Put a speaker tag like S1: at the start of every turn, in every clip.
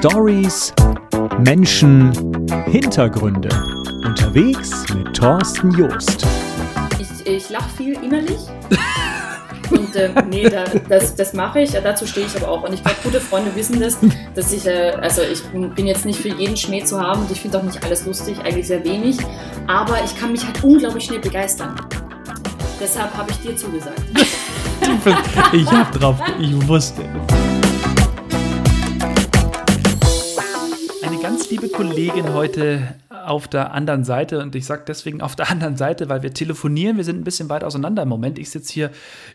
S1: Stories, Menschen, Hintergründe. Unterwegs mit Thorsten Joost.
S2: Ich, ich lache viel innerlich. Und äh, nee, da, das, das mache ich, dazu stehe ich aber auch. Und ich glaube, gute Freunde wissen das, dass ich, äh, also ich bin jetzt nicht für jeden Schmäh zu haben und ich finde auch nicht alles lustig, eigentlich sehr wenig. Aber ich kann mich halt unglaublich schnell begeistern. Deshalb habe ich dir zugesagt.
S1: ich habe drauf, ich wusste. Liebe Kollegin heute auf der anderen Seite und ich sage deswegen auf der anderen Seite, weil wir telefonieren, wir sind ein bisschen weit auseinander im Moment. Ich sitze hier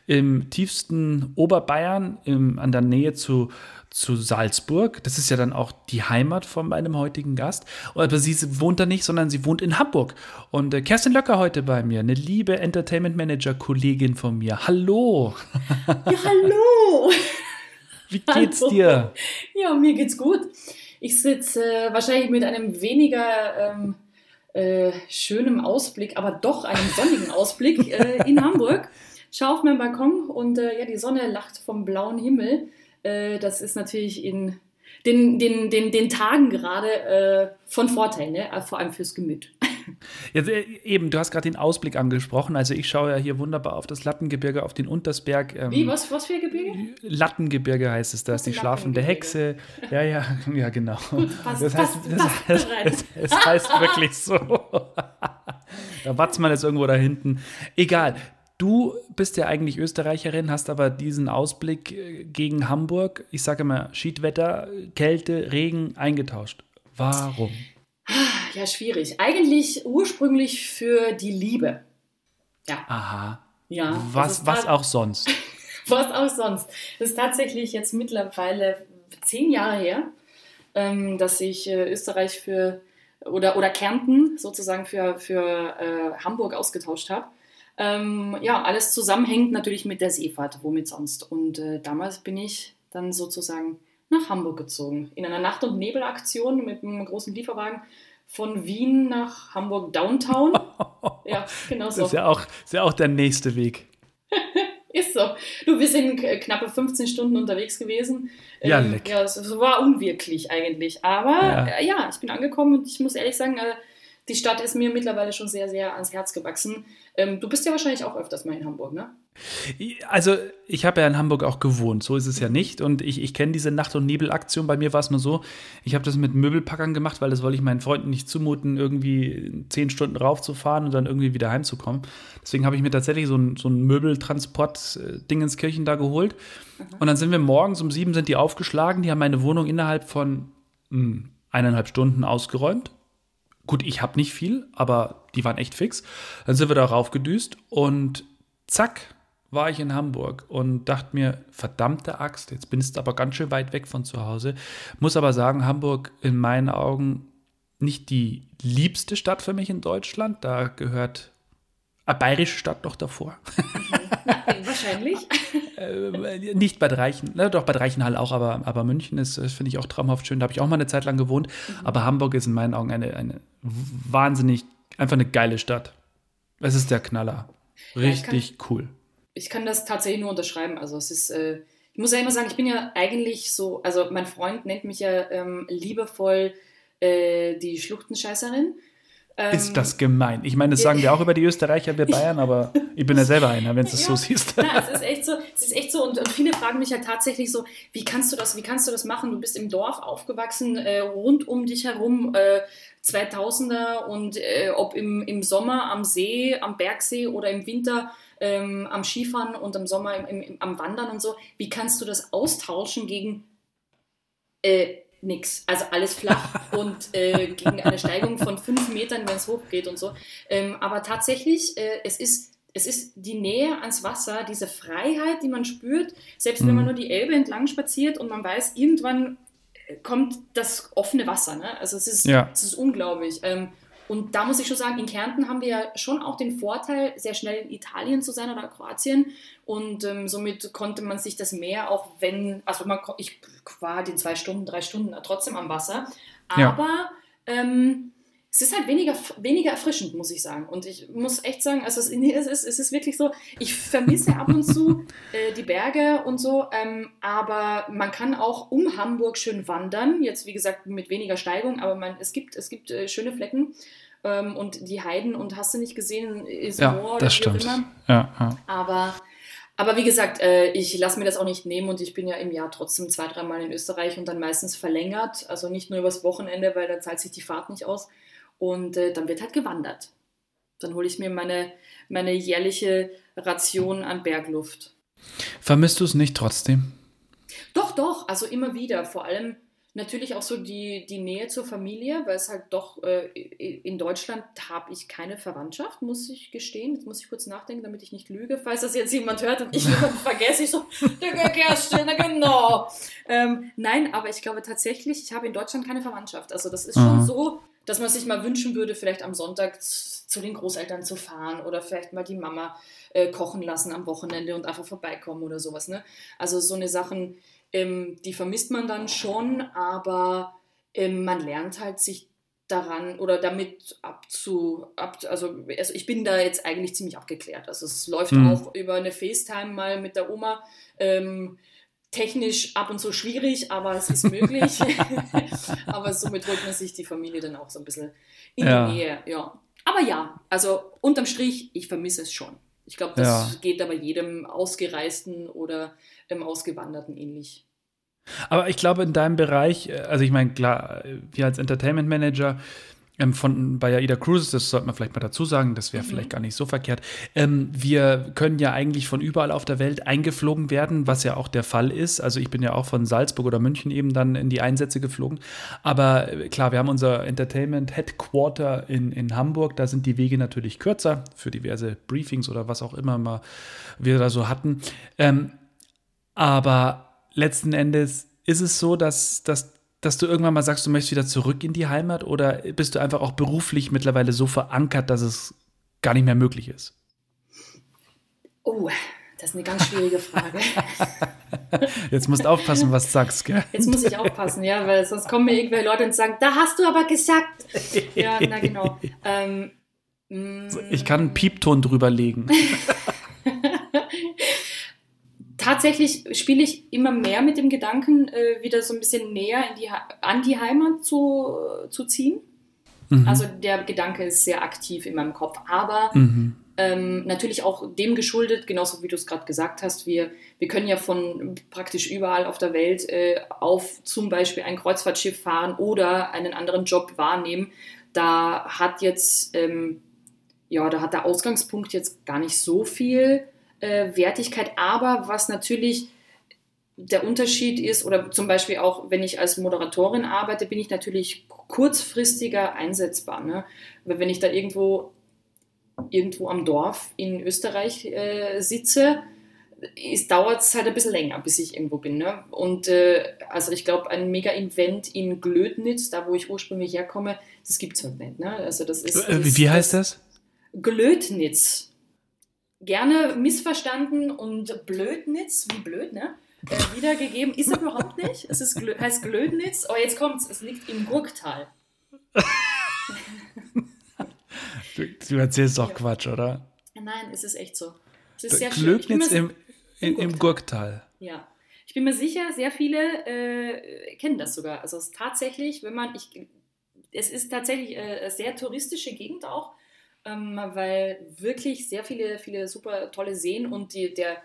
S1: im tiefsten Oberbayern, im, an der Nähe zu, zu Salzburg. Das ist ja dann auch die Heimat von meinem heutigen Gast. Aber sie wohnt da nicht, sondern sie wohnt in Hamburg. Und äh, Kerstin Löcker heute bei mir, eine liebe Entertainment Manager-Kollegin von mir. Hallo!
S2: Ja, hallo!
S1: Wie geht's hallo. dir?
S2: Ja, mir geht's gut. Ich sitze äh, wahrscheinlich mit einem weniger ähm, äh, schönem Ausblick, aber doch einem sonnigen Ausblick äh, in Hamburg. Schaue auf meinen Balkon und äh, ja, die Sonne lacht vom blauen Himmel. Äh, das ist natürlich in den, den, den, den Tagen gerade äh, von Vorteil, ne? vor allem fürs Gemüt.
S1: Jetzt, äh, eben, du hast gerade den Ausblick angesprochen. Also ich schaue ja hier wunderbar auf das Lattengebirge, auf den Untersberg.
S2: Ähm, Wie, was, was für Gebirge?
S1: Lattengebirge heißt es, da ist die schlafende Hexe. Ja, ja, ja, genau. Gut, passt, das heißt, passt, das, das, das, das heißt wirklich so. da Watzmann ist irgendwo da hinten. Egal. Du bist ja eigentlich Österreicherin, hast aber diesen Ausblick äh, gegen Hamburg, ich sage mal Schiedwetter, Kälte, Regen eingetauscht. Warum?
S2: Ja, schwierig. Eigentlich ursprünglich für die Liebe.
S1: Ja. Aha. Ja. Was, was auch sonst.
S2: was auch sonst. Das ist tatsächlich jetzt mittlerweile zehn Jahre her, ähm, dass ich äh, Österreich für oder, oder Kärnten sozusagen für, für äh, Hamburg ausgetauscht habe. Ähm, ja, alles zusammenhängt natürlich mit der Seefahrt, womit sonst. Und äh, damals bin ich dann sozusagen nach Hamburg gezogen. In einer Nacht- und Nebelaktion mit einem großen Lieferwagen von Wien nach Hamburg Downtown.
S1: ja, genau so. Das ist ja auch, ist ja auch der nächste Weg.
S2: ist so. Du, wir sind knappe 15 Stunden unterwegs gewesen.
S1: Ja, ähm, leck.
S2: Ja, es war unwirklich eigentlich. Aber ja. Äh, ja. ich bin angekommen und ich muss ehrlich sagen, äh, die Stadt ist mir mittlerweile schon sehr, sehr ans Herz gewachsen. Ähm, du bist ja wahrscheinlich auch öfters mal in Hamburg, ne?
S1: Also, ich habe ja in Hamburg auch gewohnt, so ist es ja nicht. Und ich, ich kenne diese Nacht- und Nebelaktion. Bei mir war es nur so, ich habe das mit Möbelpackern gemacht, weil das wollte ich meinen Freunden nicht zumuten, irgendwie zehn Stunden raufzufahren und dann irgendwie wieder heimzukommen. Deswegen habe ich mir tatsächlich so ein, so ein Möbeltransport-Ding ins Kirchen da geholt. Mhm. Und dann sind wir morgens um sieben sind die aufgeschlagen. Die haben meine Wohnung innerhalb von mh, hm, eineinhalb Stunden ausgeräumt. Gut, ich habe nicht viel, aber die waren echt fix. Dann sind wir da raufgedüst und zack, war ich in Hamburg und dachte mir, verdammte Axt, jetzt bin ich aber ganz schön weit weg von zu Hause. Muss aber sagen, Hamburg in meinen Augen nicht die liebste Stadt für mich in Deutschland. Da gehört eine bayerische Stadt noch davor.
S2: Wahrscheinlich.
S1: äh, nicht Bad Reichen, na, doch Bad Reichenhall auch, aber, aber München ist, finde ich auch traumhaft schön. Da habe ich auch mal eine Zeit lang gewohnt. Mhm. Aber Hamburg ist in meinen Augen eine, eine wahnsinnig, einfach eine geile Stadt. Es ist der Knaller. Richtig ja, kann, cool.
S2: Ich kann das tatsächlich nur unterschreiben. Also es ist, äh, ich muss ja immer sagen, ich bin ja eigentlich so, also mein Freund nennt mich ja ähm, liebevoll äh, die Schluchtenscheißerin.
S1: Ähm, ist das gemein? Ich meine, das sagen wir auch über die Österreicher, wir Bayern, aber ich bin ja selber einer, wenn du es ja, so siehst.
S2: Na, es ist echt so, es ist echt so und, und, viele fragen mich halt tatsächlich so, wie kannst du das, wie kannst du das machen? Du bist im Dorf aufgewachsen, äh, rund um dich herum äh, 2000er und äh, ob im, im Sommer am See, am Bergsee oder im Winter ähm, am Skifahren und im Sommer im, im, am Wandern und so, wie kannst du das austauschen gegen äh, nix. Also alles flach und äh, gegen eine Steigung von fünf Metern, wenn es hochgeht und so. Ähm, aber tatsächlich, äh, es ist es ist die Nähe ans Wasser, diese Freiheit, die man spürt, selbst mhm. wenn man mhm. nur die Elbe entlang spaziert und man weiß, irgendwann äh, kommt das offene Wasser. Ne? Also es ist, ja. es ist unglaublich. Ähm, und da muss ich schon sagen, in Kärnten haben wir ja schon auch den Vorteil, sehr schnell in Italien zu sein oder Kroatien. Und ähm, somit konnte man sich das Meer, auch wenn, also man, ich war die zwei Stunden, drei Stunden trotzdem am Wasser. Aber ja. ähm, es ist halt weniger, weniger erfrischend, muss ich sagen. Und ich muss echt sagen, also es, ist, es ist wirklich so, ich vermisse ab und zu äh, die Berge und so, ähm, aber man kann auch um Hamburg schön wandern. Jetzt, wie gesagt, mit weniger Steigung, aber man, es gibt, es gibt äh, schöne Flecken. Ähm, und die Heiden und hast du nicht gesehen, ist
S1: ja, Moor das stimmt. Immer. Ja, ja.
S2: Aber aber wie gesagt, äh, ich lasse mir das auch nicht nehmen und ich bin ja im Jahr trotzdem zwei, dreimal in Österreich und dann meistens verlängert. Also nicht nur übers Wochenende, weil dann zahlt sich die Fahrt nicht aus. Und äh, dann wird halt gewandert. Dann hole ich mir meine, meine jährliche Ration an Bergluft.
S1: Vermisst du es nicht trotzdem?
S2: Doch, doch, also immer wieder. Vor allem natürlich auch so die, die Nähe zur Familie, weil es halt doch äh, in Deutschland habe ich keine Verwandtschaft, muss ich gestehen. Jetzt muss ich kurz nachdenken, damit ich nicht lüge. Falls das jetzt jemand hört und ich vergesse, ich so, der Kerstin, genau. Ähm, nein, aber ich glaube tatsächlich, ich habe in Deutschland keine Verwandtschaft. Also das ist schon mhm. so, dass man sich mal wünschen würde, vielleicht am Sonntag zu den Großeltern zu fahren oder vielleicht mal die Mama äh, kochen lassen am Wochenende und einfach vorbeikommen oder sowas. Ne? Also so eine Sachen, ähm, die vermisst man dann schon, aber ähm, man lernt halt sich daran oder damit abzu, ab, also, also ich bin da jetzt eigentlich ziemlich abgeklärt. Also es läuft mhm. auch über eine FaceTime mal mit der Oma. Ähm, technisch ab und zu schwierig, aber es ist möglich. aber somit holt man sich die Familie dann auch so ein bisschen in ja. die Nähe. Ja. Aber ja, also unterm Strich, ich vermisse es schon. Ich glaube, das ja. geht aber jedem Ausgereisten oder ähm, Ausgewanderten ähnlich.
S1: Aber ich glaube, in deinem Bereich, äh, also ich meine, klar, wir als Entertainment Manager, ähm, von, bei AIDA Cruises, das sollte man vielleicht mal dazu sagen, das wäre mhm. vielleicht gar nicht so verkehrt. Ähm, wir können ja eigentlich von überall auf der Welt eingeflogen werden, was ja auch der Fall ist. Also ich bin ja auch von Salzburg oder München eben dann in die Einsätze geflogen. Aber äh, klar, wir haben unser Entertainment Headquarter in, in Hamburg. Da sind die Wege natürlich kürzer für diverse Briefings oder was auch immer mal wir da so hatten. Ähm, aber letzten Endes ist es so, dass, dass dass du irgendwann mal sagst, du möchtest wieder zurück in die Heimat oder bist du einfach auch beruflich mittlerweile so verankert, dass es gar nicht mehr möglich ist?
S2: Oh, das ist eine ganz schwierige Frage.
S1: Jetzt musst du aufpassen, was du sagst, gell?
S2: Jetzt muss ich aufpassen, ja, weil sonst kommen mir irgendwelche Leute und sagen, da hast du aber gesagt. Ja, na genau. Ähm,
S1: ich kann einen Piepton drüber legen.
S2: tatsächlich spiele ich immer mehr mit dem Gedanken, äh, wieder so ein bisschen näher die, an die Heimat zu, zu ziehen. Mhm. Also der Gedanke ist sehr aktiv in meinem Kopf, aber mhm. ähm, natürlich auch dem geschuldet, genauso wie du es gerade gesagt hast, wir, wir können ja von praktisch überall auf der Welt äh, auf zum Beispiel ein Kreuzfahrtschiff fahren oder einen anderen Job wahrnehmen. Da hat jetzt, ähm, ja, da hat der Ausgangspunkt jetzt gar nicht so viel äh, Wertigkeit. Aber was natürlich der Unterschied ist, oder zum Beispiel auch, wenn ich als Moderatorin arbeite, bin ich natürlich kurzfristiger einsetzbar. Ne? Wenn ich da irgendwo, irgendwo am Dorf in Österreich äh, sitze, dauert es halt ein bisschen länger, bis ich irgendwo bin. Ne? Und äh, also ich glaube, ein Mega-Event in Glödnitz, da wo ich ursprünglich herkomme, das gibt es halt nicht. Ne? Also das ist,
S1: das, wie, wie heißt das?
S2: Glödnitz gerne missverstanden und Blödnitz, wie blöd, ne? Äh, wiedergegeben. Ist es überhaupt nicht. Es ist, heißt Glödnitz. Oh, jetzt kommt's. Es liegt im Gurktal.
S1: du, du, erzählst doch ja. Quatsch, oder?
S2: Nein, es ist echt so. Es ist
S1: sehr Glödnitz im, im, im Gurktal.
S2: Ja. Ich bin mir sicher, sehr viele äh, kennen das sogar. Also es ist tatsächlich, wenn man, ich, es ist tatsächlich äh, eine sehr touristische Gegend auch ähm, weil wirklich sehr viele, viele super tolle Seen und die, der,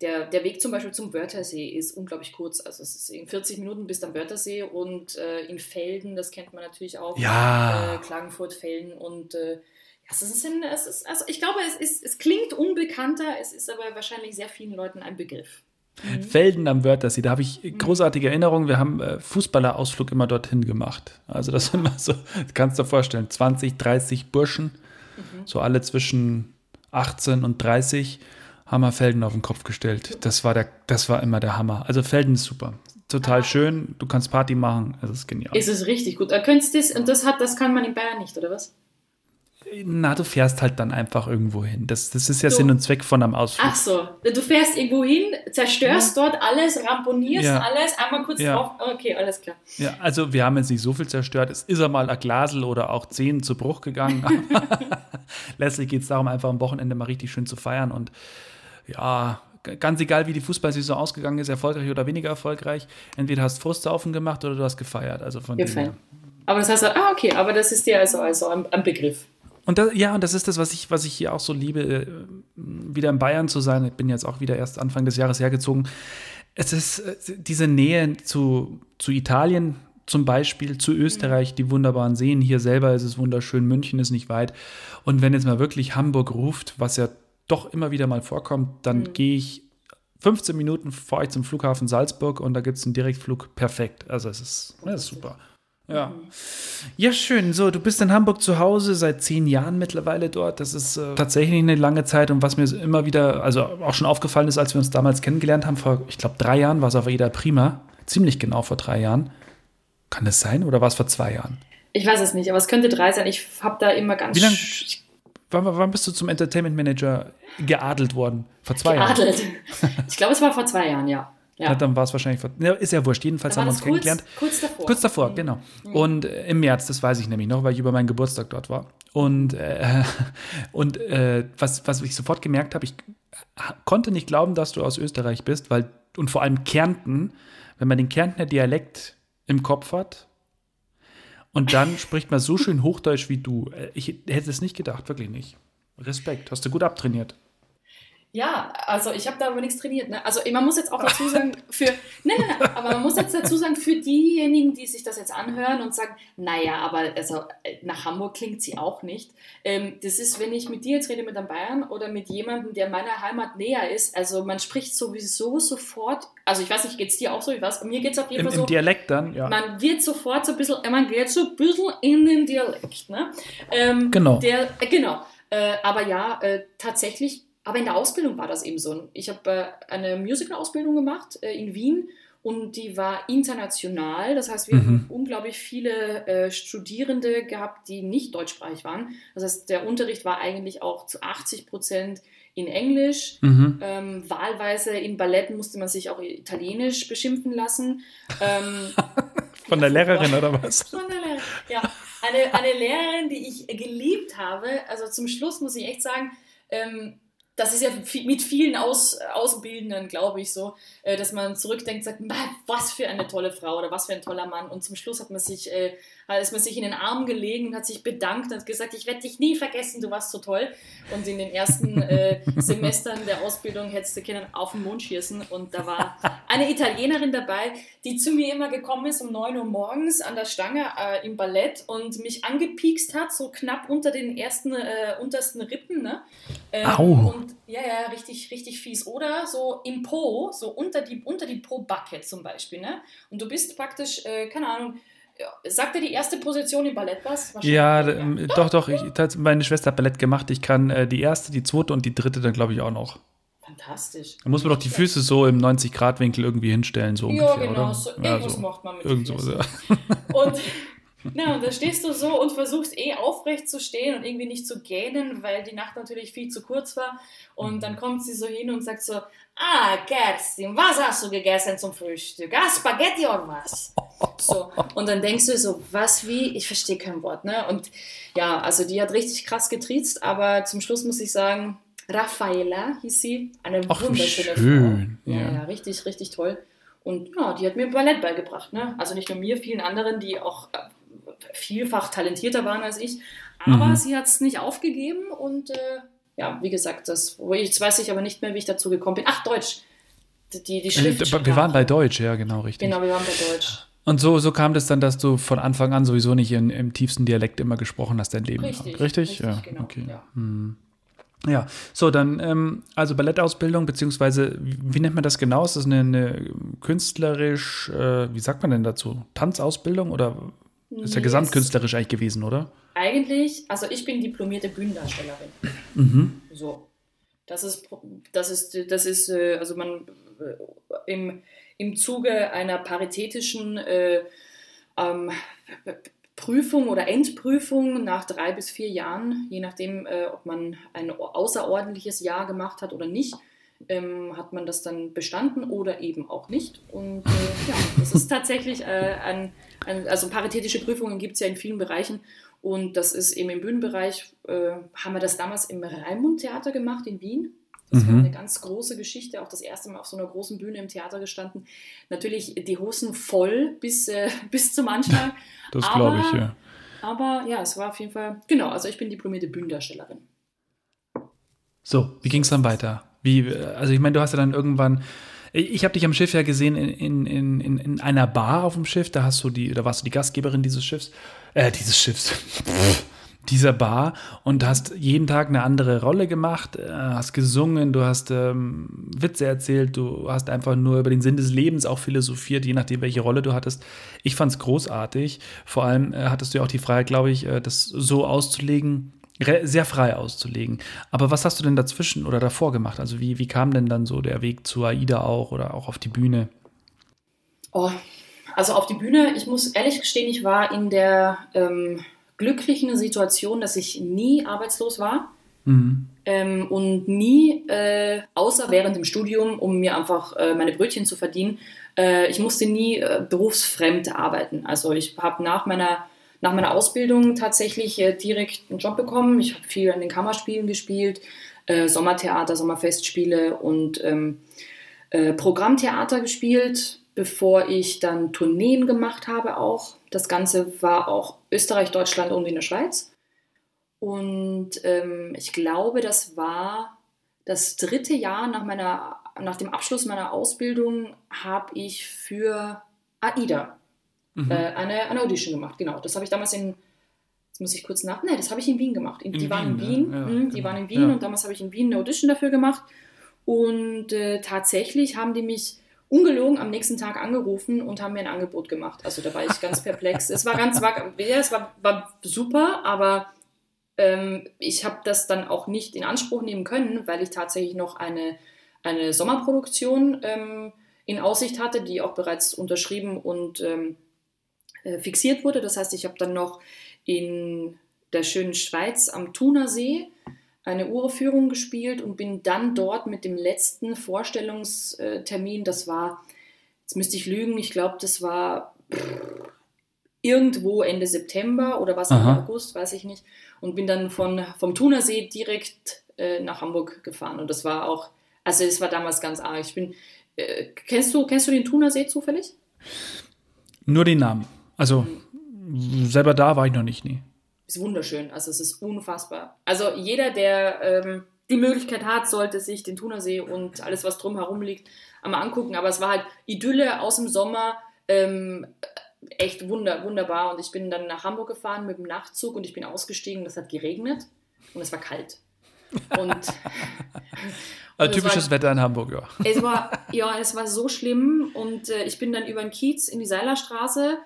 S2: der, der Weg zum Beispiel zum Wörthersee ist unglaublich kurz. Also es ist in 40 Minuten bis am Wörthersee und äh, in Felden, das kennt man natürlich auch.
S1: Ja.
S2: Äh, Klagenfurt, Felden und äh, ja, es ist, es ist, also ich glaube, es, ist, es klingt unbekannter, es ist aber wahrscheinlich sehr vielen Leuten ein Begriff.
S1: Mhm. Felden am Wörthersee, da habe ich mhm. großartige Erinnerungen. Wir haben äh, Fußballerausflug immer dorthin gemacht. Also das sind immer so, kannst du dir vorstellen, 20, 30 Burschen Mhm. So alle zwischen 18 und 30 haben wir Felden auf den Kopf gestellt. Das war, der, das war immer der Hammer. Also Felden ist super. Total ah. schön. Du kannst Party machen. Es ist genial.
S2: Es ist richtig gut. könntest das, und das, hat, das kann man in Bayern nicht, oder was?
S1: Na, du fährst halt dann einfach irgendwo hin. Das, das ist ja so. Sinn und Zweck von einem Ausflug.
S2: Ach so, du fährst irgendwo hin, zerstörst ja. dort alles, ramponierst ja. alles, einmal kurz ja. drauf. Okay, alles klar.
S1: Ja, also wir haben jetzt nicht so viel zerstört. Es ist einmal ein Glasel oder auch zehn zu Bruch gegangen. Letztlich geht es darum, einfach am Wochenende mal richtig schön zu feiern und ja, ganz egal, wie die Fußballsaison ausgegangen ist, erfolgreich oder weniger erfolgreich, entweder hast du Frustsaufen gemacht oder du hast gefeiert. Also von
S2: Gefallen. Aber das heißt, ah, okay, aber das ist dir also, also am, am Begriff.
S1: Und das, ja, und das ist das, was ich, was ich hier auch so liebe, äh, wieder in Bayern zu sein. Ich bin jetzt auch wieder erst Anfang des Jahres hergezogen. Es ist äh, diese Nähe zu, zu Italien zum Beispiel, zu Österreich, die wunderbaren Seen. Hier selber ist es wunderschön, München ist nicht weit. Und wenn jetzt mal wirklich Hamburg ruft, was ja doch immer wieder mal vorkommt, dann mhm. gehe ich 15 Minuten fahre ich zum Flughafen Salzburg und da gibt es einen Direktflug perfekt. Also es ist, das ist super. Ja. Ja, schön. So, du bist in Hamburg zu Hause, seit zehn Jahren mittlerweile dort. Das ist äh, tatsächlich eine lange Zeit. Und was mir immer wieder, also auch schon aufgefallen ist, als wir uns damals kennengelernt haben, vor, ich glaube, drei Jahren war es auf Eda Prima. Ziemlich genau vor drei Jahren. Kann das sein oder war es vor zwei Jahren?
S2: Ich weiß es nicht, aber es könnte drei sein. Ich habe da immer ganz.
S1: Wie lange? Wann, wann, bist du zum Entertainment Manager geadelt worden? Vor zwei geadelt.
S2: Jahren? Ich glaube, es war vor zwei Jahren, ja.
S1: Ja. dann war es wahrscheinlich, ja, ist ja wurscht, jedenfalls haben wir uns kurz, kennengelernt.
S2: Kurz davor.
S1: Kurz davor, mhm. genau. Mhm. Und äh, im März, das weiß ich nämlich noch, weil ich über meinen Geburtstag dort war. Und, äh, und äh, was, was ich sofort gemerkt habe, ich konnte nicht glauben, dass du aus Österreich bist, weil, und vor allem Kärnten, wenn man den Kärntner Dialekt im Kopf hat, und dann spricht man so schön Hochdeutsch wie du. Äh, ich hätte es nicht gedacht, wirklich nicht. Respekt, hast du gut abtrainiert.
S2: Ja, also ich habe da aber nichts trainiert. Ne? Also man muss jetzt auch dazu sagen, für, nein, nein, nein, aber man muss jetzt dazu sagen, für diejenigen, die sich das jetzt anhören und sagen, naja, aber also äh, nach Hamburg klingt sie auch nicht. Ähm, das ist, wenn ich mit dir jetzt rede, mit einem Bayern oder mit jemandem, der meiner Heimat näher ist, also man spricht sowieso sofort, also ich weiß nicht, geht es dir auch so, wie was? Mir geht es auf jeden Im, Fall so.
S1: Im Dialekt dann, ja.
S2: Man wird sofort so ein bisschen, man geht so ein bisschen in den Dialekt, ne? Ähm,
S1: genau.
S2: Der, äh, genau. Äh, aber ja, äh, tatsächlich aber in der Ausbildung war das eben so. Ich habe äh, eine Musical-Ausbildung gemacht äh, in Wien und die war international. Das heißt, wir mhm. haben unglaublich viele äh, Studierende gehabt, die nicht deutschsprachig waren. Das heißt, der Unterricht war eigentlich auch zu 80 Prozent in Englisch. Mhm. Ähm, wahlweise in Balletten musste man sich auch Italienisch beschimpfen lassen. Ähm,
S1: Von der Lehrerin oder was?
S2: Von der Lehrerin, ja. Eine, eine Lehrerin, die ich geliebt habe. Also zum Schluss muss ich echt sagen, ähm, das ist ja mit vielen Aus, Ausbildenden, glaube ich, so, äh, dass man zurückdenkt, sagt, was für eine tolle Frau oder was für ein toller Mann. Und zum Schluss hat man sich, äh, ist man sich in den Arm gelegen und hat sich bedankt und gesagt, ich werde dich nie vergessen, du warst so toll. Und in den ersten äh, Semestern der Ausbildung hättest du Kindern auf den Mond schießen. Und da war eine Italienerin dabei, die zu mir immer gekommen ist um 9 Uhr morgens an der Stange äh, im Ballett und mich angepiekst hat, so knapp unter den ersten, äh, untersten Rippen. Ne?
S1: Ähm, Au.
S2: Und ja, ja, richtig, richtig fies. Oder so im Po, so unter die, unter die Po-Backe zum Beispiel. Ne? Und du bist praktisch, äh, keine Ahnung, Sagt dir die erste Position im Ballett was?
S1: Ja, ja, doch, doch. Ich, meine Schwester hat Ballett gemacht. Ich kann äh, die erste, die zweite und die dritte dann, glaube ich, auch noch.
S2: Fantastisch.
S1: Da muss man doch die Füße so im 90-Grad-Winkel irgendwie hinstellen, so ungefähr, ja, genau.
S2: Oder? So, irgendwas so, macht man mit
S1: irgend so, ja.
S2: Und na, und da stehst du so und versuchst eh aufrecht zu stehen und irgendwie nicht zu gähnen, weil die Nacht natürlich viel zu kurz war. Und dann kommt sie so hin und sagt so, ah, Kerstin, was hast du gegessen zum Frühstück? Ah, Spaghetti oder was? So. Und dann denkst du so, was, wie? Ich verstehe kein Wort, ne? Und ja, also die hat richtig krass getriezt, aber zum Schluss muss ich sagen, Raffaella hieß sie, eine
S1: Ach,
S2: wunderschöne
S1: schön.
S2: Frau. Ja, ja, ja, richtig, richtig toll. Und ja, die hat mir Ballett beigebracht, ne? Also nicht nur mir, vielen anderen, die auch äh, vielfach talentierter waren als ich. Aber mhm. sie hat es nicht aufgegeben und äh, ja, wie gesagt, das, jetzt weiß ich aber nicht mehr, wie ich dazu gekommen bin. Ach, Deutsch. Die, die Schrift
S1: wir waren bei Deutsch, ja, genau, richtig.
S2: Genau, wir waren bei Deutsch.
S1: Und so, so kam das dann, dass du von Anfang an sowieso nicht in, im tiefsten Dialekt immer gesprochen hast, dein Leben
S2: richtig,
S1: lang. Richtig?
S2: richtig
S1: ja,
S2: genau,
S1: okay.
S2: Ja.
S1: Hm. ja. so dann, ähm, also Ballettausbildung, beziehungsweise, wie nennt man das genau? Ist das eine, eine künstlerisch, äh, wie sagt man denn dazu? Tanzausbildung oder ist ja gesamtkünstlerisch eigentlich gewesen, oder?
S2: Eigentlich, also ich bin diplomierte Bühnendarstellerin.
S1: Mhm.
S2: So. Das ist, das ist, das ist, äh, also man äh, im, im Zuge einer paritätischen äh, ähm, Prüfung oder Endprüfung nach drei bis vier Jahren, je nachdem, äh, ob man ein außerordentliches Jahr gemacht hat oder nicht, ähm, hat man das dann bestanden oder eben auch nicht. Und äh, ja, das ist tatsächlich äh, ein, ein, also paritätische Prüfungen gibt es ja in vielen Bereichen und das ist eben im Bühnenbereich, äh, haben wir das damals im Raimund-Theater gemacht in Wien. Das mhm. war eine ganz große Geschichte, auch das erste Mal auf so einer großen Bühne im Theater gestanden. Natürlich die Hosen voll bis, äh, bis zum Anschlag.
S1: das glaube ich, ja.
S2: Aber ja, es war auf jeden Fall, genau, also ich bin diplomierte Bühnendarstellerin.
S1: So, wie ging es dann weiter? Wie, also ich meine, du hast ja dann irgendwann, ich habe dich am Schiff ja gesehen in, in, in, in einer Bar auf dem Schiff, da hast du die, da warst du die Gastgeberin dieses Schiffs, äh, dieses Schiffs, dieser Bar und hast jeden Tag eine andere Rolle gemacht, äh, hast gesungen, du hast ähm, Witze erzählt, du hast einfach nur über den Sinn des Lebens auch philosophiert, je nachdem, welche Rolle du hattest. Ich fand es großartig. Vor allem äh, hattest du ja auch die Freiheit, glaube ich, äh, das so auszulegen, sehr frei auszulegen. Aber was hast du denn dazwischen oder davor gemacht? Also wie, wie kam denn dann so der Weg zu AIDA auch oder auch auf die Bühne?
S2: Oh, also auf die Bühne, ich muss ehrlich gestehen, ich war in der ähm, glücklichen Situation, dass ich nie arbeitslos war. Mhm. Ähm, und nie, äh, außer während dem Studium, um mir einfach äh, meine Brötchen zu verdienen, äh, ich musste nie äh, berufsfremd arbeiten. Also ich habe nach meiner nach meiner Ausbildung tatsächlich äh, direkt einen Job bekommen. Ich habe viel an den Kammerspielen gespielt, äh, Sommertheater, Sommerfestspiele und ähm, äh, Programmtheater gespielt, bevor ich dann Tourneen gemacht habe auch. Das Ganze war auch Österreich, Deutschland und in der Schweiz. Und ähm, ich glaube, das war das dritte Jahr nach, meiner, nach dem Abschluss meiner Ausbildung, habe ich für AIDA mhm. äh, eine, eine Audition gemacht. Genau, das habe ich damals in, jetzt muss ich kurz nach, ne, das habe ich in Wien gemacht. In, die Wien, waren in Wien, ja, mhm, die genau. waren in Wien ja. und damals habe ich in Wien eine Audition dafür gemacht. Und äh, tatsächlich haben die mich ungelogen am nächsten Tag angerufen und haben mir ein Angebot gemacht. Also da war ich ganz perplex. es war ganz, war, ja, es war, war super, aber ähm, ich habe das dann auch nicht in Anspruch nehmen können, weil ich tatsächlich noch eine, eine Sommerproduktion ähm, in Aussicht hatte, die auch bereits unterschrieben und ähm, äh, fixiert wurde. Das heißt, ich habe dann noch in der schönen Schweiz am Thunersee eine Uraufführung gespielt und bin dann dort mit dem letzten Vorstellungstermin, das war, jetzt müsste ich lügen, ich glaube, das war irgendwo Ende September oder was im August, weiß ich nicht, und bin dann von, vom Thunersee direkt äh, nach Hamburg gefahren und das war auch, also es war damals ganz arg. Ich bin, äh, kennst du, kennst du den Thunersee zufällig?
S1: Nur den Namen. Also selber da war ich noch nicht, nie.
S2: Ist wunderschön, also es ist unfassbar. Also jeder, der ähm, die Möglichkeit hat, sollte sich den Thunersee und alles, was drumherum liegt, einmal angucken. Aber es war halt Idylle aus dem Sommer, ähm, echt wunder, wunderbar. Und ich bin dann nach Hamburg gefahren mit dem Nachtzug und ich bin ausgestiegen. Das hat geregnet und es war kalt. Und,
S1: also typisches war, Wetter in Hamburg, ja.
S2: Es war, ja, es war so schlimm und äh, ich bin dann über den Kiez in die Seilerstraße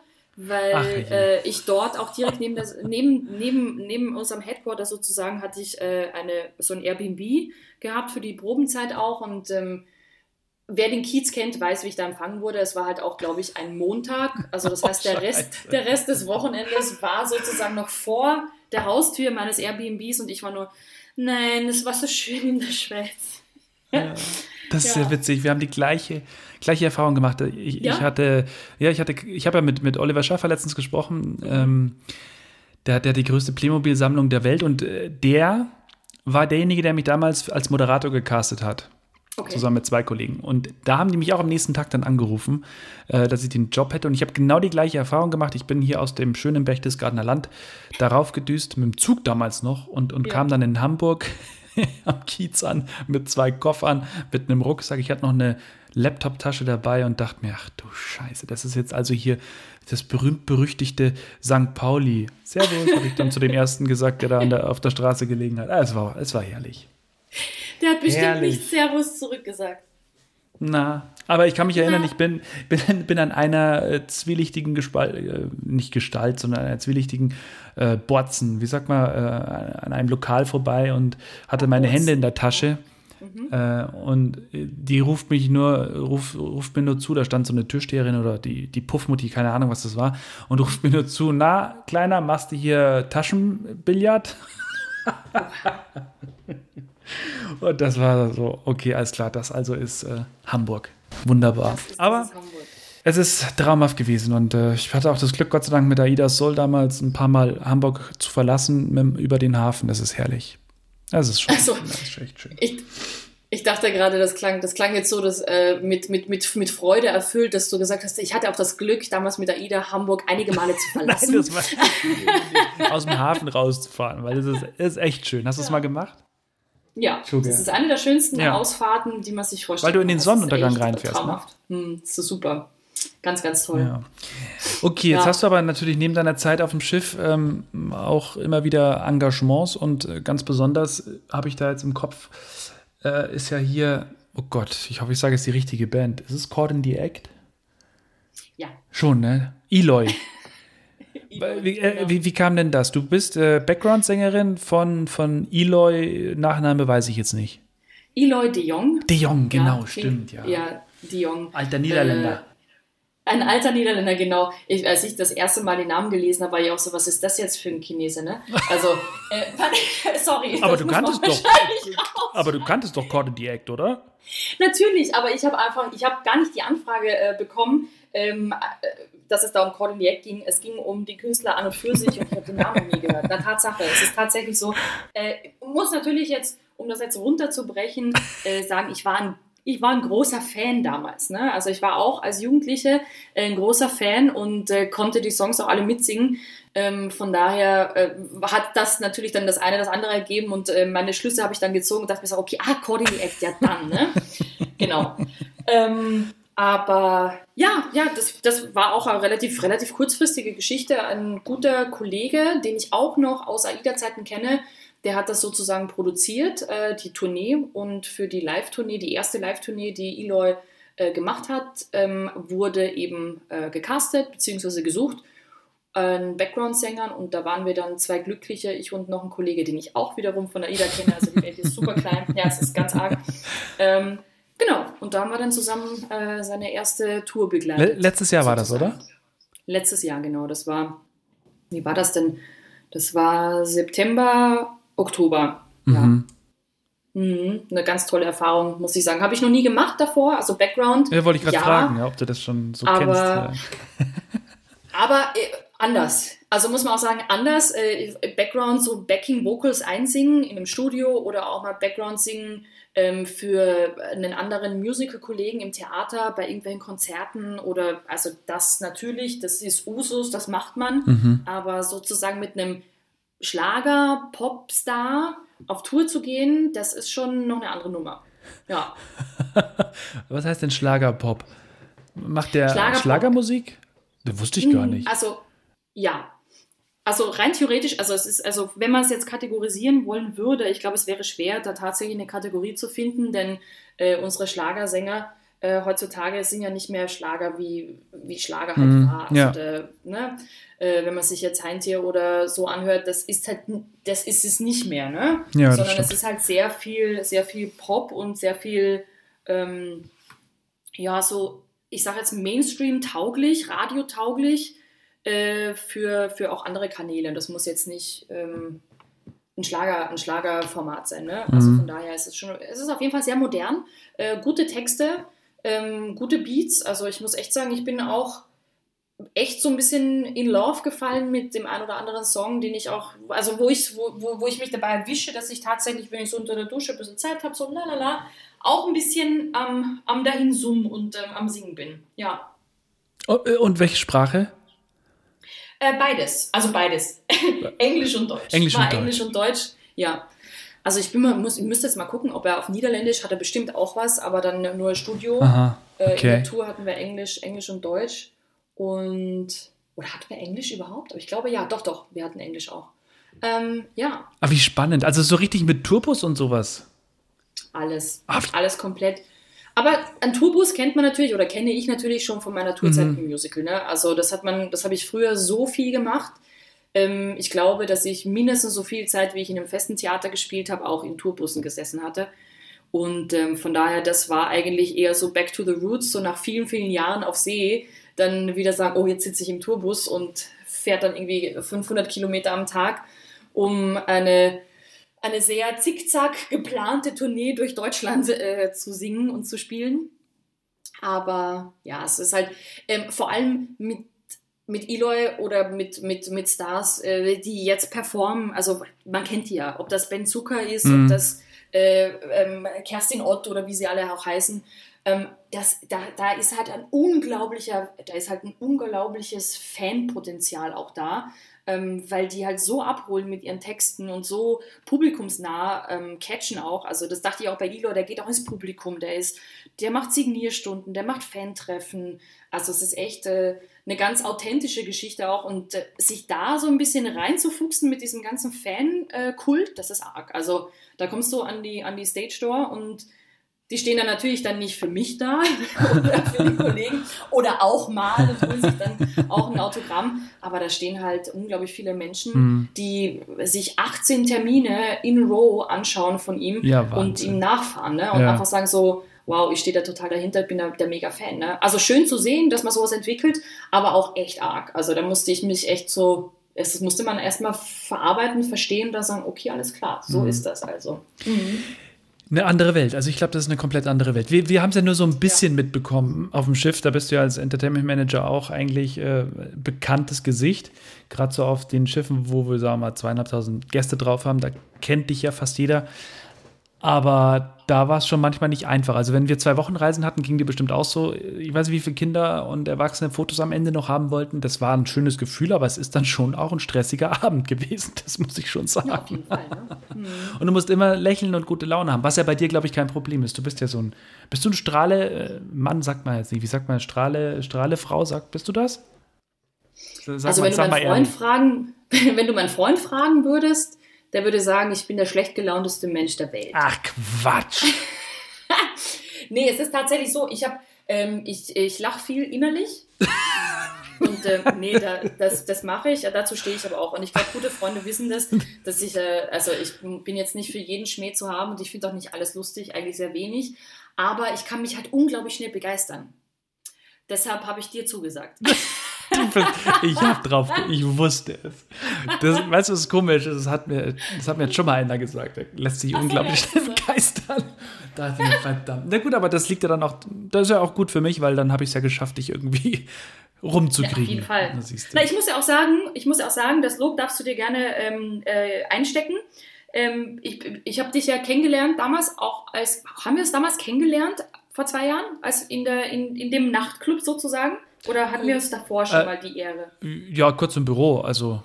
S2: weil Ach, äh, ich dort auch direkt neben, das, neben, neben, neben unserem Headquarter sozusagen hatte ich äh, eine, so ein Airbnb gehabt für die Probenzeit auch und ähm, wer den Kiez kennt, weiß, wie ich da empfangen wurde. Es war halt auch, glaube ich, ein Montag. Also das oh, heißt, der Rest, der Rest des Wochenendes war sozusagen noch vor der Haustür meines Airbnbs und ich war nur, nein, es war so schön in der Schweiz.
S1: Ja. Das ist ja. sehr witzig. Wir haben die gleiche, gleiche Erfahrung gemacht. Ich, ja? ich hatte, ja, ich hatte, ich habe ja mit, mit Oliver Schaffer letztens gesprochen. Ähm, der, hat die größte Playmobil-Sammlung der Welt und äh, der war derjenige, der mich damals als Moderator gecastet hat. Okay. Zusammen mit zwei Kollegen. Und da haben die mich auch am nächsten Tag dann angerufen, äh, dass ich den Job hätte. Und ich habe genau die gleiche Erfahrung gemacht. Ich bin hier aus dem schönen Berchtesgadener Land darauf gedüst, mit dem Zug damals noch und, und ja. kam dann in Hamburg am Kiez an mit zwei Koffern, mit einem Rucksack. Ich hatte noch eine Laptop-Tasche dabei und dachte mir, ach du Scheiße, das ist jetzt also hier das berühmt-berüchtigte St. Pauli. Servus, habe ich dann zu dem ersten gesagt, der da der, auf der Straße gelegen hat. Ah, es, war, es war herrlich.
S2: Der hat bestimmt herrlich. nicht Servus zurückgesagt.
S1: Na, aber ich kann mich erinnern, ich bin, bin, bin an einer äh, zwielichtigen Gestalt, äh, nicht Gestalt, sondern einer zwielichtigen äh, Borzen, wie sagt man, äh, an einem Lokal vorbei und hatte meine Hände in der Tasche. Mhm. Äh, und die ruft mich nur, ruft, ruft mir nur zu, da stand so eine Tischsteherin oder die, die Puffmutti, keine Ahnung, was das war, und ruft mir nur zu, na, Kleiner, machst du hier Taschenbillard? und das war so, okay, alles klar, das also ist äh, Hamburg. Wunderbar. Ist, Aber es ist traumhaft gewesen und äh, ich hatte auch das Glück, Gott sei Dank, mit Aida Sol damals ein paar Mal Hamburg zu verlassen mit, über den Hafen. Das ist herrlich. Das ist schon
S2: also, das ist echt schön. Ich, ich dachte gerade, das klang, das klang jetzt so, dass äh, mit, mit, mit, mit Freude erfüllt, dass du gesagt hast, ich hatte auch das Glück, damals mit AIDA Hamburg einige Male zu verlassen. Nein, das
S1: war aus dem Hafen rauszufahren, weil das ist, ist echt schön. Hast du es ja. mal gemacht?
S2: Ja, Schuge. das ist eine der schönsten ja. Ausfahrten, die man sich vorstellt.
S1: Weil du in den Sonnenuntergang reinfährst. Ne?
S2: Hm, das ist super. Ganz, ganz toll. Ja.
S1: Okay, jetzt ja. hast du aber natürlich neben deiner Zeit auf dem Schiff ähm, auch immer wieder Engagements und äh, ganz besonders äh, habe ich da jetzt im Kopf, äh, ist ja hier, oh Gott, ich hoffe, ich sage jetzt die richtige Band. Ist es Caught in the Act?
S2: Ja.
S1: Schon, ne? Eloy. Wie, äh, wie, wie, kam denn das? Du bist äh, Background-Sängerin von, von Eloy, Nachname weiß ich jetzt nicht.
S2: Eloy de Jong.
S1: De Jong, genau, ja, stimmt, ja.
S2: Ja, de Jong.
S1: Alter Niederländer.
S2: Ein alter Niederländer, genau. Ich, als ich das erste Mal den Namen gelesen habe, war ich auch so, was ist das jetzt für ein Chinese, ne? Also, äh, sorry.
S1: Aber du kanntest doch. Aber du kanntest doch Corde Act, oder?
S2: Natürlich, aber ich habe einfach, ich habe gar nicht die Anfrage äh, bekommen, ähm, äh, dass es da um Corde Act ging. Es ging um die Künstler an und für sich und ich habe den Namen nie gehört. Na, Tatsache, es ist tatsächlich so. Äh, muss natürlich jetzt, um das jetzt runterzubrechen, äh, sagen, ich war ein ich war ein großer Fan damals. Ne? Also ich war auch als Jugendliche äh, ein großer Fan und äh, konnte die Songs auch alle mitsingen. Ähm, von daher äh, hat das natürlich dann das eine das andere ergeben und äh, meine Schlüsse habe ich dann gezogen und dachte mir so, okay, ah, Cordy Act, ja dann, ne? genau. Ähm, aber ja, ja, das, das war auch eine relativ, relativ kurzfristige Geschichte. Ein guter Kollege, den ich auch noch aus AIDA-Zeiten kenne, der hat das sozusagen produziert, äh, die Tournee. Und für die Live-Tournee, die erste Live-Tournee, die Eloy äh, gemacht hat, ähm, wurde eben äh, gecastet bzw. gesucht. Ein Background-Sängern und da waren wir dann zwei Glückliche, ich und noch ein Kollege, den ich auch wiederum von AIDA kenne. Also die Welt ist super klein, ja, es ist ganz arg. Ähm, genau, und da haben wir dann zusammen äh, seine erste Tour begleitet.
S1: Letztes Jahr war das, oder?
S2: Letztes Jahr, genau. Das war, wie war das denn? Das war September Oktober. Ja. Mhm. Mhm, eine ganz tolle Erfahrung, muss ich sagen. Habe ich noch nie gemacht davor, also Background.
S1: Ja, wollte ich gerade ja, fragen, ja, ob du das schon so aber, kennst.
S2: Aber äh, anders. Also muss man auch sagen, anders. Äh, Background, so Backing Vocals einsingen in einem Studio oder auch mal Background singen ähm, für einen anderen Musical-Kollegen im Theater, bei irgendwelchen Konzerten oder, also das natürlich, das ist Usus, das macht man. Mhm. Aber sozusagen mit einem Schlager, Popstar auf Tour zu gehen, das ist schon noch eine andere Nummer. Ja.
S1: Was heißt denn Schlagerpop? Macht der Schlagerpop. Schlagermusik? Das wusste ich gar hm, nicht.
S2: Also, ja. Also rein theoretisch, also es ist, also wenn man es jetzt kategorisieren wollen würde, ich glaube, es wäre schwer, da tatsächlich eine Kategorie zu finden, denn äh, unsere Schlagersänger äh, heutzutage sind ja nicht mehr Schlager wie, wie Schlager halt mm, war. Also ja. der, ne? Äh, wenn man sich jetzt Heintier oder so anhört, das ist halt, das ist es nicht mehr, ne? Ja, Sondern es ist halt sehr viel, sehr viel Pop und sehr viel, ähm, ja, so, ich sage jetzt Mainstream-tauglich, radiotauglich äh, für, für auch andere Kanäle. Das muss jetzt nicht ähm, ein, Schlager, ein Schlagerformat sein, ne? Also mhm. von daher ist es schon, es ist auf jeden Fall sehr modern, äh, gute Texte, ähm, gute Beats. Also ich muss echt sagen, ich bin auch echt so ein bisschen in Love gefallen mit dem einen oder anderen Song, den ich auch, also wo ich, wo, wo, wo ich mich dabei erwische, dass ich tatsächlich, wenn ich so unter der Dusche ein bisschen Zeit habe, so lalala, auch ein bisschen ähm, am dahin summen und ähm, am Singen bin. Ja.
S1: Äh, und welche Sprache?
S2: Äh, beides, also beides. Englisch und Deutsch.
S1: Englisch und,
S2: Englisch und Deutsch, ja. Also ich bin mal, muss, ich müsste jetzt mal gucken, ob er auf Niederländisch hat er bestimmt auch was, aber dann nur Studio.
S1: Aha, okay.
S2: äh, in der Tour hatten wir Englisch, Englisch und Deutsch. Und, oder hatten wir Englisch überhaupt? Aber ich glaube ja, doch, doch, wir hatten Englisch auch. Ähm, ja.
S1: Aber wie spannend. Also so richtig mit Tourbus und sowas.
S2: Alles. Ach. Alles komplett. Aber ein Tourbus kennt man natürlich oder kenne ich natürlich schon von meiner Tourzeit mhm. im Musical. Ne? Also das hat man, das habe ich früher so viel gemacht. Ähm, ich glaube, dass ich mindestens so viel Zeit, wie ich in einem festen Theater gespielt habe, auch in Tourbussen gesessen hatte. Und ähm, von daher, das war eigentlich eher so back to the roots, so nach vielen, vielen Jahren auf See, dann wieder sagen, oh, jetzt sitze ich im Tourbus und fährt dann irgendwie 500 Kilometer am Tag, um eine, eine sehr zickzack geplante Tournee durch Deutschland äh, zu singen und zu spielen. Aber ja, es ist halt ähm, vor allem mit mit Eloy oder mit, mit, mit Stars, äh, die jetzt performen, also man kennt die ja, ob das Ben Zucker ist, mhm. ob das äh, ähm, Kerstin Ott oder wie sie alle auch heißen, ähm, das, da, da ist halt ein unglaublicher, da ist halt ein unglaubliches Fanpotenzial auch da, ähm, weil die halt so abholen mit ihren Texten und so publikumsnah ähm, catchen auch. Also das dachte ich auch bei Ilo, der geht auch ins Publikum, der ist, der macht Signierstunden, der macht Fantreffen. Also es ist echt äh, eine ganz authentische Geschichte auch und äh, sich da so ein bisschen reinzufuchsen mit diesem ganzen Fan-Kult, äh, das ist arg. Also da kommst du an die, an die Stage Door und die stehen dann natürlich dann nicht für mich da oder für die Kollegen oder auch mal holen sich dann auch ein Autogramm. Aber da stehen halt unglaublich viele Menschen, mhm. die sich 18 Termine in Row anschauen von ihm ja, und ihm nachfahren ne? und ja. einfach sagen so, wow, ich stehe da total dahinter, bin da der mega Fan. Ne? Also schön zu sehen, dass man sowas entwickelt, aber auch echt arg. Also da musste ich mich echt so es musste man erstmal verarbeiten, verstehen, da sagen, okay, alles klar, so mhm. ist das also. Mhm.
S1: Eine andere Welt. Also ich glaube, das ist eine komplett andere Welt. Wir, wir haben es ja nur so ein bisschen ja. mitbekommen auf dem Schiff. Da bist du ja als Entertainment Manager auch eigentlich äh, bekanntes Gesicht. Gerade so auf den Schiffen, wo wir, sagen wir mal, zweieinhalbtausend Gäste drauf haben, da kennt dich ja fast jeder. Aber da war es schon manchmal nicht einfach. Also wenn wir zwei Wochen Reisen hatten, ging dir bestimmt auch so. Ich weiß nicht, wie viele Kinder und Erwachsene Fotos am Ende noch haben wollten. Das war ein schönes Gefühl, aber es ist dann schon auch ein stressiger Abend gewesen. Das muss ich schon sagen. Ja, auf jeden Fall. Ne? Mhm. Und du musst immer lächeln und gute Laune haben, was ja bei dir, glaube ich, kein Problem ist. Du bist ja so ein, bist du ein Strahle, äh, Mann, sagt man jetzt nicht, wie sagt man, Strahle, Strahle Frau, sagt, bist du das?
S2: Sag also mal, wenn du meinen Freund fragen, wenn du meinen Freund fragen würdest, der würde sagen, ich bin der schlecht gelaunteste Mensch der Welt.
S1: Ach Quatsch.
S2: nee, es ist tatsächlich so, ich habe, ähm, ich, ich lache viel innerlich. Und äh, nee, da, das, das mache ich, dazu stehe ich aber auch. Und ich glaube, gute Freunde wissen das, dass ich, äh, also ich bin jetzt nicht für jeden Schmäh zu haben und ich finde auch nicht alles lustig, eigentlich sehr wenig. Aber ich kann mich halt unglaublich schnell begeistern. Deshalb habe ich dir zugesagt.
S1: ich habe drauf, ich wusste es. Das, weißt du, was komisch ist? Das hat, mir, das hat mir jetzt schon mal einer gesagt. Der lässt sich Ach, unglaublich schnell begeistern. Da dachte ich, verdammt. Na gut, aber das liegt ja dann auch, das ist ja auch gut für mich, weil dann habe ich es ja geschafft, dich irgendwie rumzukriegen. Ja, auf
S2: jeden Fall. Na, ich muss ja auch sagen, ich muss ja auch sagen, das Lob darfst du dir gerne ähm, äh, einstecken. Ähm, ich ich habe dich ja kennengelernt damals auch als, haben wir es damals kennengelernt vor zwei Jahren, als in, der, in, in dem Nachtclub sozusagen? Oder hatten wir uns davor schon äh, mal die Ehre?
S1: Ja, kurz im Büro, also.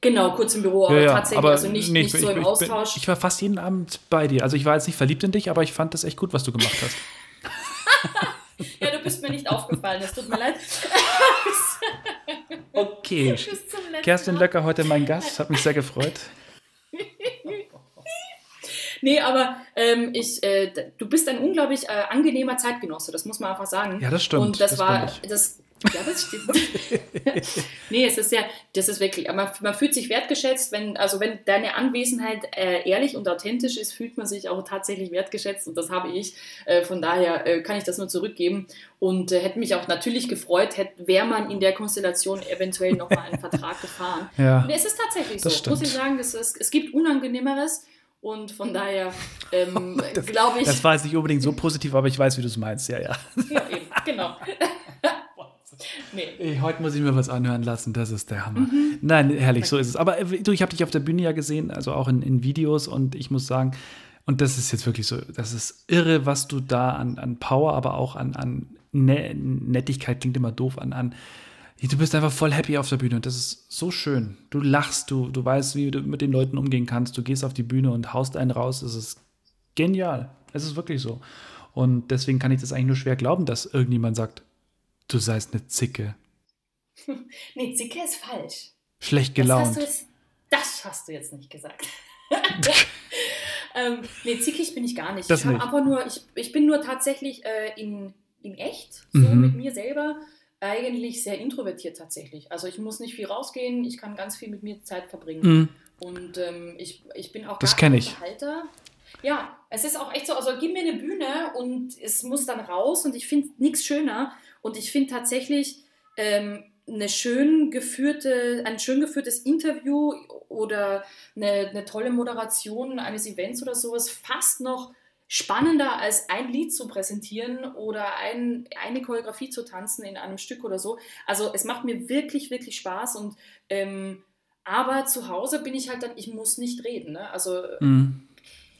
S2: Genau, kurz im Büro, aber ja, ja, tatsächlich, aber also nicht, nee, nicht ich, so im ich, Austausch.
S1: Bin, ich war fast jeden Abend bei dir. Also ich war jetzt nicht verliebt in dich, aber ich fand das echt gut, was du gemacht hast.
S2: ja, du bist mir nicht aufgefallen, es tut mir leid.
S1: okay. Kerstin Löcker heute mein Gast, hat mich sehr gefreut.
S2: nee, aber ähm, ich, äh, du bist ein unglaublich äh, angenehmer Zeitgenosse, das muss man einfach sagen.
S1: Ja, das stimmt.
S2: Und das, das war, das, ja, das stimmt. nee, es ist ja, das ist wirklich, man, man fühlt sich wertgeschätzt, wenn, also wenn deine Anwesenheit äh, ehrlich und authentisch ist, fühlt man sich auch tatsächlich wertgeschätzt und das habe ich. Äh, von daher äh, kann ich das nur zurückgeben und äh, hätte mich auch natürlich gefreut, hätte, wäre man in der Konstellation eventuell nochmal einen Vertrag gefahren.
S1: Ja,
S2: und es ist tatsächlich so, muss ich sagen, das ist, es gibt Unangenehmeres. Und von daher ähm, glaube ich.
S1: Das war jetzt nicht unbedingt so positiv, aber ich weiß, wie du es meinst, ja, ja.
S2: Ja, eben, genau.
S1: Nee. Ey, heute muss ich mir was anhören lassen, das ist der Hammer. Mhm. Nein, herrlich, so ist es. Aber äh, du, ich habe dich auf der Bühne ja gesehen, also auch in, in Videos und ich muss sagen, und das ist jetzt wirklich so, das ist irre, was du da an, an Power, aber auch an, an ne Nettigkeit, klingt immer doof, an, an du bist einfach voll happy auf der Bühne und das ist so schön. Du lachst, du, du weißt, wie du mit den Leuten umgehen kannst, du gehst auf die Bühne und haust einen raus, es ist genial. Es ist wirklich so. Und deswegen kann ich das eigentlich nur schwer glauben, dass irgendjemand sagt, Du seist eine Zicke.
S2: nee, Zicke ist falsch.
S1: Schlecht gelaunt.
S2: Das hast du jetzt, das hast du jetzt nicht gesagt. ähm, nee, zickig bin ich gar nicht.
S1: Das
S2: ich,
S1: nicht.
S2: Aber nur, ich, ich bin nur tatsächlich äh, in, in echt, so mhm. mit mir selber, eigentlich sehr introvertiert tatsächlich. Also ich muss nicht viel rausgehen, ich kann ganz viel mit mir Zeit verbringen. Mhm. Und ähm, ich, ich bin auch
S1: das gar kein
S2: Unterhalter. Ja, es ist auch echt so, also gib mir eine Bühne und es muss dann raus und ich finde nichts schöner und ich finde tatsächlich ähm, eine schön geführte, ein schön geführtes Interview oder eine, eine tolle Moderation eines Events oder sowas fast noch spannender als ein Lied zu präsentieren oder ein, eine Choreografie zu tanzen in einem Stück oder so. Also es macht mir wirklich, wirklich Spaß und ähm, aber zu Hause bin ich halt dann, ich muss nicht reden. Ne? Also
S1: mhm.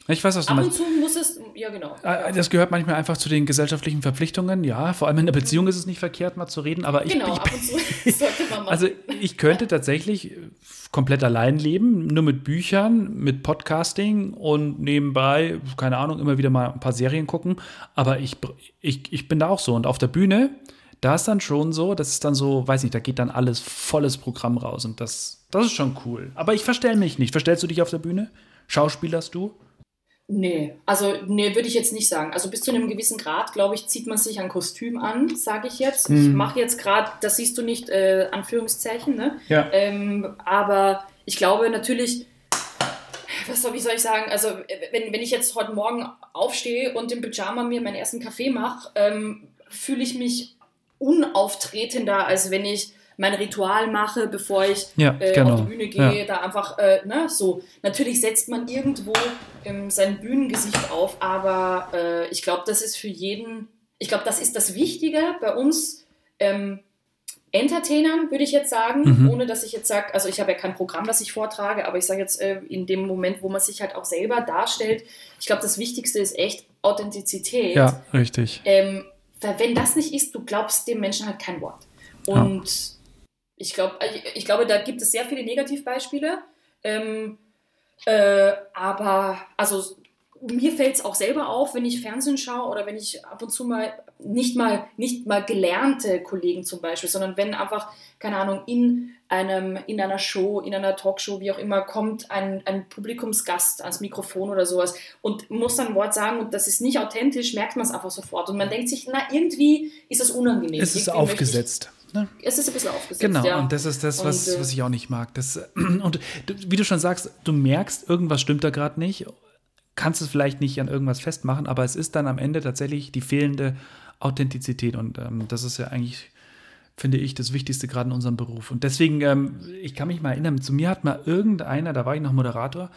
S1: Ich weiß, was du
S2: Ab und zu muss es, ja genau.
S1: Ah, das gehört manchmal einfach zu den gesellschaftlichen Verpflichtungen, ja. Vor allem in der Beziehung ist es nicht verkehrt, mal zu reden, aber ich,
S2: genau,
S1: ich,
S2: ab und zu sollte man machen.
S1: Also ich könnte tatsächlich komplett allein leben, nur mit Büchern, mit Podcasting und nebenbei, keine Ahnung, immer wieder mal ein paar Serien gucken. Aber ich, ich, ich bin da auch so. Und auf der Bühne, da ist dann schon so, das ist dann so, weiß nicht, da geht dann alles volles Programm raus und das, das ist schon cool. Aber ich verstell mich nicht. Verstellst du dich auf der Bühne? Schauspielerst du?
S2: Nee, also nee, würde ich jetzt nicht sagen. Also bis zu einem gewissen Grad, glaube ich, zieht man sich ein Kostüm an, sage ich jetzt. Mhm. Ich mache jetzt gerade, das siehst du nicht, äh, Anführungszeichen, ne?
S1: Ja.
S2: Ähm, aber ich glaube natürlich, was soll, wie soll ich sagen, also wenn, wenn ich jetzt heute Morgen aufstehe und im Pyjama mir meinen ersten Kaffee mache, ähm, fühle ich mich unauftretender, als wenn ich mein Ritual mache, bevor ich
S1: ja,
S2: äh,
S1: genau.
S2: auf die Bühne gehe, ja. da einfach, äh, ne, so. Natürlich setzt man irgendwo ähm, sein Bühnengesicht auf, aber äh, ich glaube, das ist für jeden, ich glaube, das ist das Wichtige bei uns, ähm, Entertainern, würde ich jetzt sagen, mhm. ohne dass ich jetzt sage, also ich habe ja kein Programm, das ich vortrage, aber ich sage jetzt äh, in dem Moment, wo man sich halt auch selber darstellt, ich glaube, das Wichtigste ist echt Authentizität.
S1: Ja, richtig.
S2: Ähm, weil wenn das nicht ist, du glaubst dem Menschen halt kein Wort. Und ich glaube, äh, ich, ich, glaube, da gibt es sehr viele Negativbeispiele. Ähm, äh, aber also mir fällt es auch selber auf, wenn ich Fernsehen schaue oder wenn ich ab und zu mal nicht mal nicht mal gelernte Kollegen zum Beispiel, sondern wenn einfach keine Ahnung in einem in einer Show, in einer Talkshow, wie auch immer, kommt ein, ein Publikumsgast ans Mikrofon oder sowas und muss dann ein Wort sagen und das ist nicht authentisch, merkt man es einfach sofort und man denkt sich, na irgendwie ist das unangenehm.
S1: Es ist aufgesetzt.
S2: Ne? Es ist ein bisschen aufgesetzt.
S1: Genau,
S2: ja.
S1: und das ist das, was, und, äh, was ich auch nicht mag. Das, und wie du schon sagst, du merkst, irgendwas stimmt da gerade nicht, kannst es vielleicht nicht an irgendwas festmachen, aber es ist dann am Ende tatsächlich die fehlende Authentizität. Und ähm, das ist ja eigentlich, finde ich, das Wichtigste gerade in unserem Beruf. Und deswegen, ähm, ich kann mich mal erinnern, zu mir hat mal irgendeiner, da war ich noch Moderator,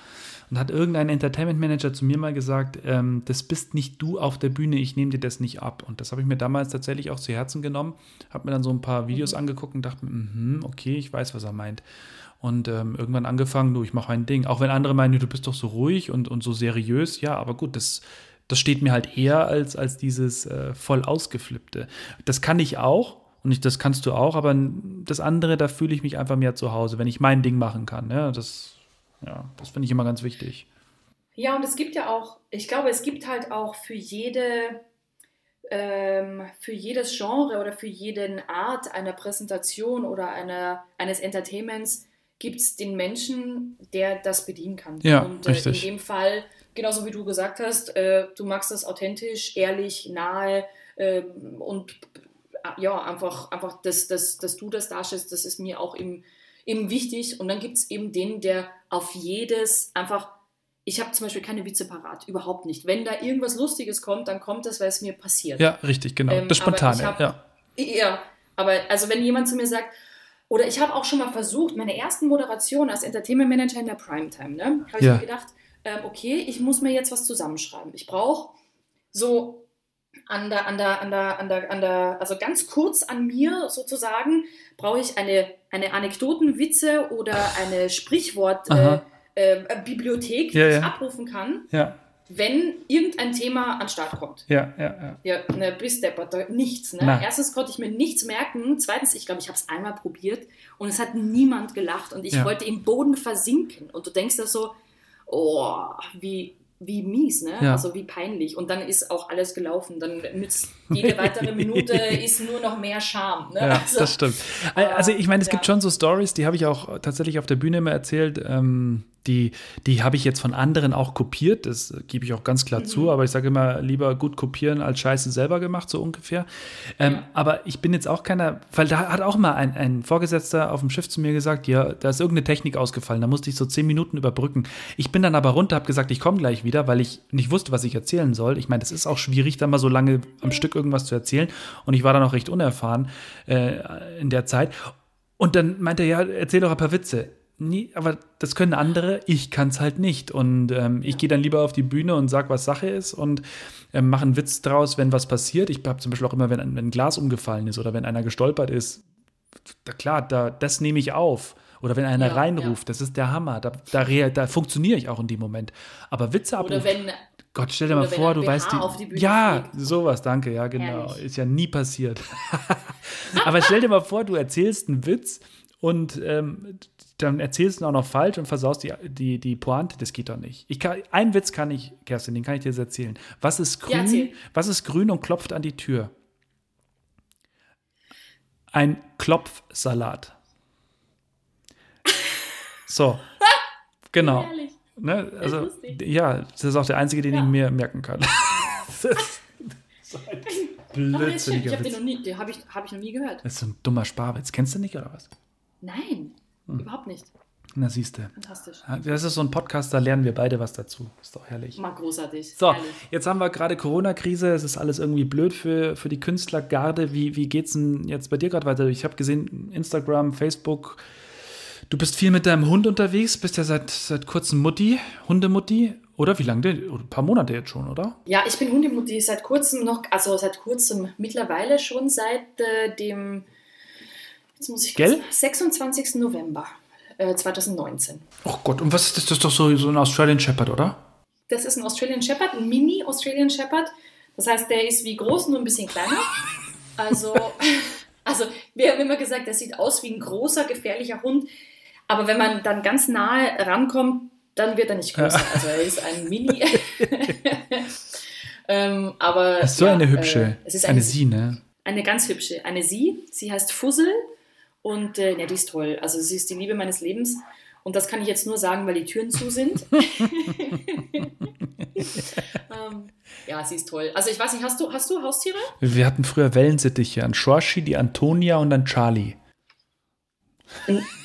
S1: und hat irgendein Entertainment Manager zu mir mal gesagt, ähm, das bist nicht du auf der Bühne, ich nehme dir das nicht ab. Und das habe ich mir damals tatsächlich auch zu Herzen genommen, habe mir dann so ein paar Videos mhm. angeguckt und dachte, mm okay, ich weiß, was er meint. Und ähm, irgendwann angefangen, du, ich mache mein Ding. Auch wenn andere meinen, du bist doch so ruhig und, und so seriös, ja, aber gut, das, das steht mir halt eher als, als dieses äh, voll ausgeflippte. Das kann ich auch, und ich, das kannst du auch, aber das andere, da fühle ich mich einfach mehr zu Hause, wenn ich mein Ding machen kann. Ja, das ja, das finde ich immer ganz wichtig.
S2: Ja, und es gibt ja auch, ich glaube, es gibt halt auch für jede, ähm, für jedes Genre oder für jede Art einer Präsentation oder einer, eines Entertainments gibt es den Menschen, der das bedienen kann.
S1: Ja,
S2: und äh, in dem Fall, genauso wie du gesagt hast, äh, du magst das authentisch, ehrlich, nahe äh, und ja, einfach, einfach dass, dass, dass du das darstellst, das ist mir auch im eben wichtig. Und dann gibt es eben den, der auf jedes einfach, ich habe zum Beispiel keine Witze parat, überhaupt nicht. Wenn da irgendwas Lustiges kommt, dann kommt das, weil es mir passiert.
S1: Ja, richtig, genau. Ähm, das Spontane, hab, ja.
S2: Ja, aber also wenn jemand zu mir sagt, oder ich habe auch schon mal versucht, meine ersten Moderationen als Entertainment Manager in der Primetime, ne, habe ich ja. mir gedacht, ähm, okay, ich muss mir jetzt was zusammenschreiben. Ich brauche so an der, an der, an der, an der, an der, also ganz kurz an mir sozusagen, brauche ich eine, eine Anekdotenwitze oder eine Sprichwort-Bibliothek, äh, äh, ja, die ich abrufen kann,
S1: ja.
S2: wenn irgendein Thema an Start kommt.
S1: Ja, ja, ja.
S2: Ja, ne, bis deppert, nichts. Ne? Erstens konnte ich mir nichts merken. Zweitens, ich glaube, ich habe es einmal probiert und es hat niemand gelacht und ich ja. wollte im Boden versinken. Und du denkst da so, oh, wie, wie mies, ne? Ja. Also wie peinlich. Und dann ist auch alles gelaufen. Dann nützt jede weitere Minute ist nur noch mehr Scham. Ne?
S1: Ja, also, das stimmt. Also ich meine, es ja. gibt schon so Stories, die habe ich auch tatsächlich auf der Bühne immer erzählt. Ähm, die, die habe ich jetzt von anderen auch kopiert, das gebe ich auch ganz klar mhm. zu, aber ich sage immer, lieber gut kopieren als Scheiße selber gemacht, so ungefähr. Ähm, ja. Aber ich bin jetzt auch keiner, weil da hat auch mal ein, ein Vorgesetzter auf dem Schiff zu mir gesagt, ja, da ist irgendeine Technik ausgefallen, da musste ich so zehn Minuten überbrücken. Ich bin dann aber runter, habe gesagt, ich komme gleich wieder, weil ich nicht wusste, was ich erzählen soll. Ich meine, es ist auch schwierig, da mal so lange am Stück irgendwas zu erzählen und ich war dann auch recht unerfahren äh, in der Zeit. Und dann meinte er, ja, erzähl doch ein paar Witze Nee, aber das können andere, ich kann es halt nicht. Und ähm, ich gehe dann lieber auf die Bühne und sage, was Sache ist und ähm, mache einen Witz draus, wenn was passiert. Ich habe zum Beispiel auch immer, wenn, wenn ein Glas umgefallen ist oder wenn einer gestolpert ist, da, klar, da, das nehme ich auf. Oder wenn einer ja, reinruft, ja. das ist der Hammer. Da, da, da funktioniere ich auch in dem Moment. Aber Witze ab. Oder wenn. Gott, stell dir mal vor, du weißt die. die ja, fliegt. sowas, danke, ja, genau. Herrlich. Ist ja nie passiert. Aber stell dir mal vor, du erzählst einen Witz und ähm, dann erzählst du auch noch falsch und versaust die, die, die Pointe. Das geht doch nicht. Ich kann, einen Witz kann ich, Kerstin, den kann ich dir jetzt erzählen. Was ist grün? Ja, was ist grün und klopft an die Tür? Ein Klopfsalat. So. genau. Ne? Also, ja, das ist auch der einzige, den ja. ich mir merken kann. das ist
S2: so ein blödsinniger Witz. Den habe ich, hab ich noch nie gehört.
S1: Das ist so ein dummer Sparwitz. Kennst du nicht, oder was?
S2: Nein. Hm. Überhaupt nicht.
S1: Na, siehst du.
S2: Fantastisch.
S1: Das ist so ein Podcast, da lernen wir beide was dazu. Ist doch herrlich.
S2: Mal großartig.
S1: So, herrlich. jetzt haben wir gerade Corona-Krise. Es ist alles irgendwie blöd für, für die Künstlergarde. Wie, wie es denn jetzt bei dir gerade weiter? Ich habe gesehen, Instagram, Facebook. Du bist viel mit deinem Hund unterwegs, bist ja seit, seit kurzem Mutti, Hundemutti. Oder wie lange denn? Ein paar Monate jetzt schon, oder?
S2: Ja, ich bin Hundemutti seit kurzem noch, also seit kurzem mittlerweile schon seit äh, dem Jetzt muss ich
S1: Gell?
S2: 26. November äh, 2019.
S1: Oh Gott, und was ist das? Das ist doch so, so ein Australian Shepherd, oder?
S2: Das ist ein Australian Shepherd, ein Mini Australian Shepherd. Das heißt, der ist wie groß, nur ein bisschen kleiner. Also, also wir haben immer gesagt, der sieht aus wie ein großer, gefährlicher Hund. Aber wenn man dann ganz nahe rankommt, dann wird er nicht größer. Also er ist ein Mini. ähm, aber
S1: so ja, eine hübsche. Äh, es ist eine, eine Sie, ne?
S2: Eine ganz hübsche. Eine Sie. Sie heißt Fussel und äh, ja, die ist toll. Also sie ist die Liebe meines Lebens. Und das kann ich jetzt nur sagen, weil die Türen zu sind. ähm, ja, sie ist toll. Also ich weiß nicht, hast du, hast du Haustiere?
S1: Wir hatten früher Wellensittiche, an Shoshi, die Antonia und dann Charlie.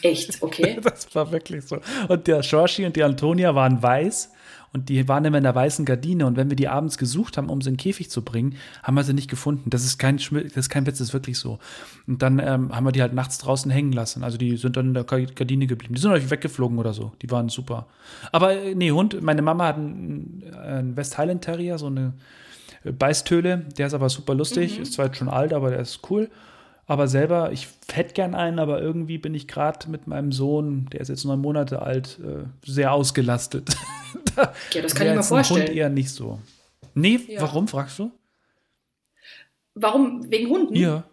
S2: Echt, okay.
S1: das war wirklich so. Und der Shoshi und die Antonia waren weiß und die waren immer in der weißen Gardine. Und wenn wir die abends gesucht haben, um sie in den Käfig zu bringen, haben wir sie nicht gefunden. Das ist kein, Schmil das ist kein Witz, das ist wirklich so. Und dann ähm, haben wir die halt nachts draußen hängen lassen. Also die sind dann in der Gardine geblieben. Die sind euch weggeflogen oder so. Die waren super. Aber äh, nee, Hund, meine Mama hat einen, einen West Highland Terrier, so eine äh, Beißtöle. Der ist aber super lustig. Mhm. Ist zwar jetzt schon alt, aber der ist cool. Aber selber, ich hätte gern einen, aber irgendwie bin ich gerade mit meinem Sohn, der ist jetzt neun Monate alt, äh, sehr ausgelastet.
S2: ja, das kann ich mir vorstellen.
S1: Hund eher nicht so. Nee, ja. warum, fragst du?
S2: Warum? Wegen Hunden?
S1: Ja.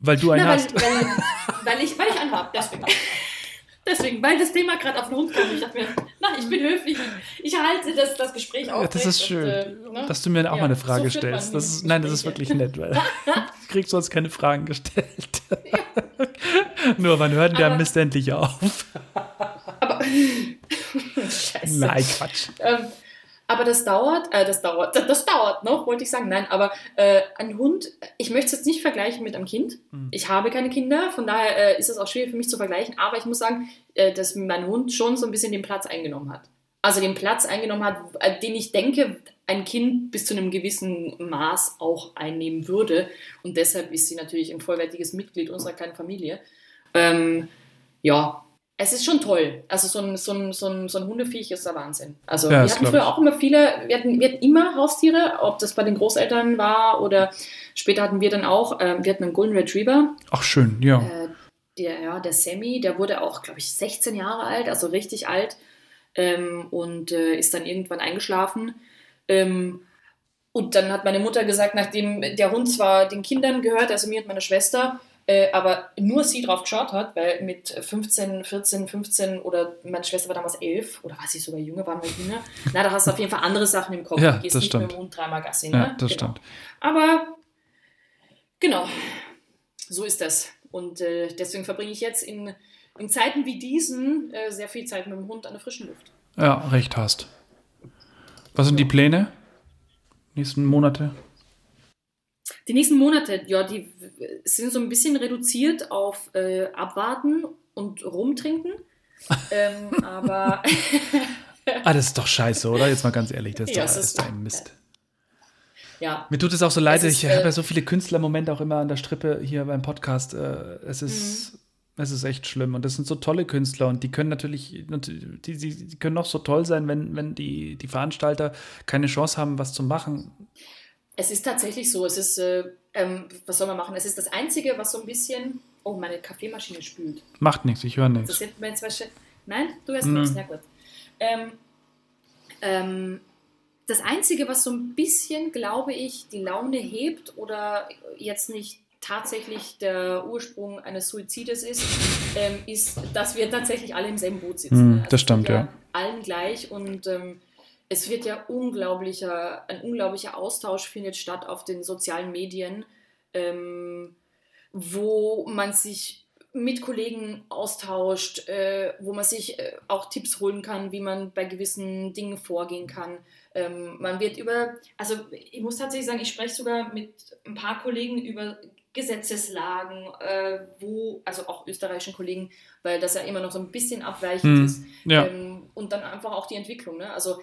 S1: Weil du einen Na,
S2: weil, hast. Weil, weil, ich, weil ich einen habe, deswegen. Deswegen, weil das Thema gerade auf den Hund kam. Ich dachte mir, na, ich bin höflich. Ich halte das, das Gespräch auf. Ja,
S1: das ist schön, und, äh, ne? dass du mir auch ja, mal eine Frage so stellst. Das ist, nein, das ist wirklich nett, weil ich krieg sonst keine Fragen gestellt. Ja. Nur, wann hört der Mist endlich auf?
S2: aber, Scheiße.
S1: Nein, Quatsch.
S2: Ähm, aber das dauert, äh, das dauert, das, das, dauert noch, wollte ich sagen. Nein, aber äh, ein Hund, ich möchte es jetzt nicht vergleichen mit einem Kind. Mhm. Ich habe keine Kinder, von daher äh, ist es auch schwierig für mich zu vergleichen. Aber ich muss sagen, äh, dass mein Hund schon so ein bisschen den Platz eingenommen hat. Also den Platz eingenommen hat, äh, den ich denke, ein Kind bis zu einem gewissen Maß auch einnehmen würde. Und deshalb ist sie natürlich ein vollwertiges Mitglied unserer kleinen Familie. Ähm, ja, es ist schon toll. Also so ein, so ein, so ein, so ein Hundeviech ist der Wahnsinn. Also ja, wir hatten früher auch immer viele, wir hatten, wir hatten immer Haustiere, ob das bei den Großeltern war oder später hatten wir dann auch, äh, wir hatten einen Golden Retriever.
S1: Ach schön, ja. Äh,
S2: der, ja, der Sammy, der wurde auch, glaube ich, 16 Jahre alt, also richtig alt ähm, und äh, ist dann irgendwann eingeschlafen. Ähm, und dann hat meine Mutter gesagt, nachdem der Hund zwar den Kindern gehört, also mir und meiner Schwester, äh, aber nur sie drauf geschaut hat, weil mit 15, 14, 15 oder meine Schwester war damals 11 oder war sie sogar jünger, waren wir jünger. Na, da hast du auf jeden Fall andere Sachen im Kopf.
S1: Ja,
S2: du gehst
S1: das
S2: nicht
S1: stimmt.
S2: mit dem dreimal Gassi.
S1: Ne?
S2: Ja,
S1: das
S2: genau.
S1: stimmt.
S2: Aber genau, so ist das. Und äh, deswegen verbringe ich jetzt in in Zeiten wie diesen äh, sehr viel Zeit mit dem Hund an der frischen Luft.
S1: Ja, recht hast. Was sind die Pläne? Nächsten Monate?
S2: Die nächsten Monate, ja, die sind so ein bisschen reduziert auf äh, Abwarten und Rumtrinken. ähm, aber.
S1: ah, das ist doch scheiße, oder? Jetzt mal ganz ehrlich, das ist, ja, doch, ist, ist ein Mist. Ja. Mir tut es auch so leid, ist, ich habe ja äh, so viele Künstlermomente auch immer an der Strippe hier beim Podcast. Äh, es ist. Mhm. Es ist echt schlimm und das sind so tolle Künstler und die können natürlich, die, die, die können noch so toll sein, wenn, wenn die, die Veranstalter keine Chance haben, was zu machen.
S2: Es ist tatsächlich so, es ist, äh, ähm, was soll man machen? Es ist das Einzige, was so ein bisschen, oh, meine Kaffeemaschine spült.
S1: Macht nichts, ich höre nichts.
S2: Nein, du hörst nichts, ja gut. Ähm, ähm, das Einzige, was so ein bisschen, glaube ich, die Laune hebt oder jetzt nicht tatsächlich der Ursprung eines Suizides ist, ähm, ist, dass wir tatsächlich alle im selben Boot sitzen.
S1: Mm, also das stimmt, ja.
S2: Allen gleich und ähm, es wird ja unglaublicher, ein unglaublicher Austausch findet statt auf den sozialen Medien, ähm, wo man sich mit Kollegen austauscht, äh, wo man sich äh, auch Tipps holen kann, wie man bei gewissen Dingen vorgehen kann. Ähm, man wird über, also ich muss tatsächlich sagen, ich spreche sogar mit ein paar Kollegen über Gesetzeslagen, äh, wo, also auch österreichischen Kollegen, weil das ja immer noch so ein bisschen abweichend hm, ist. Ja. Ähm, und dann einfach auch die Entwicklung. Ne? Also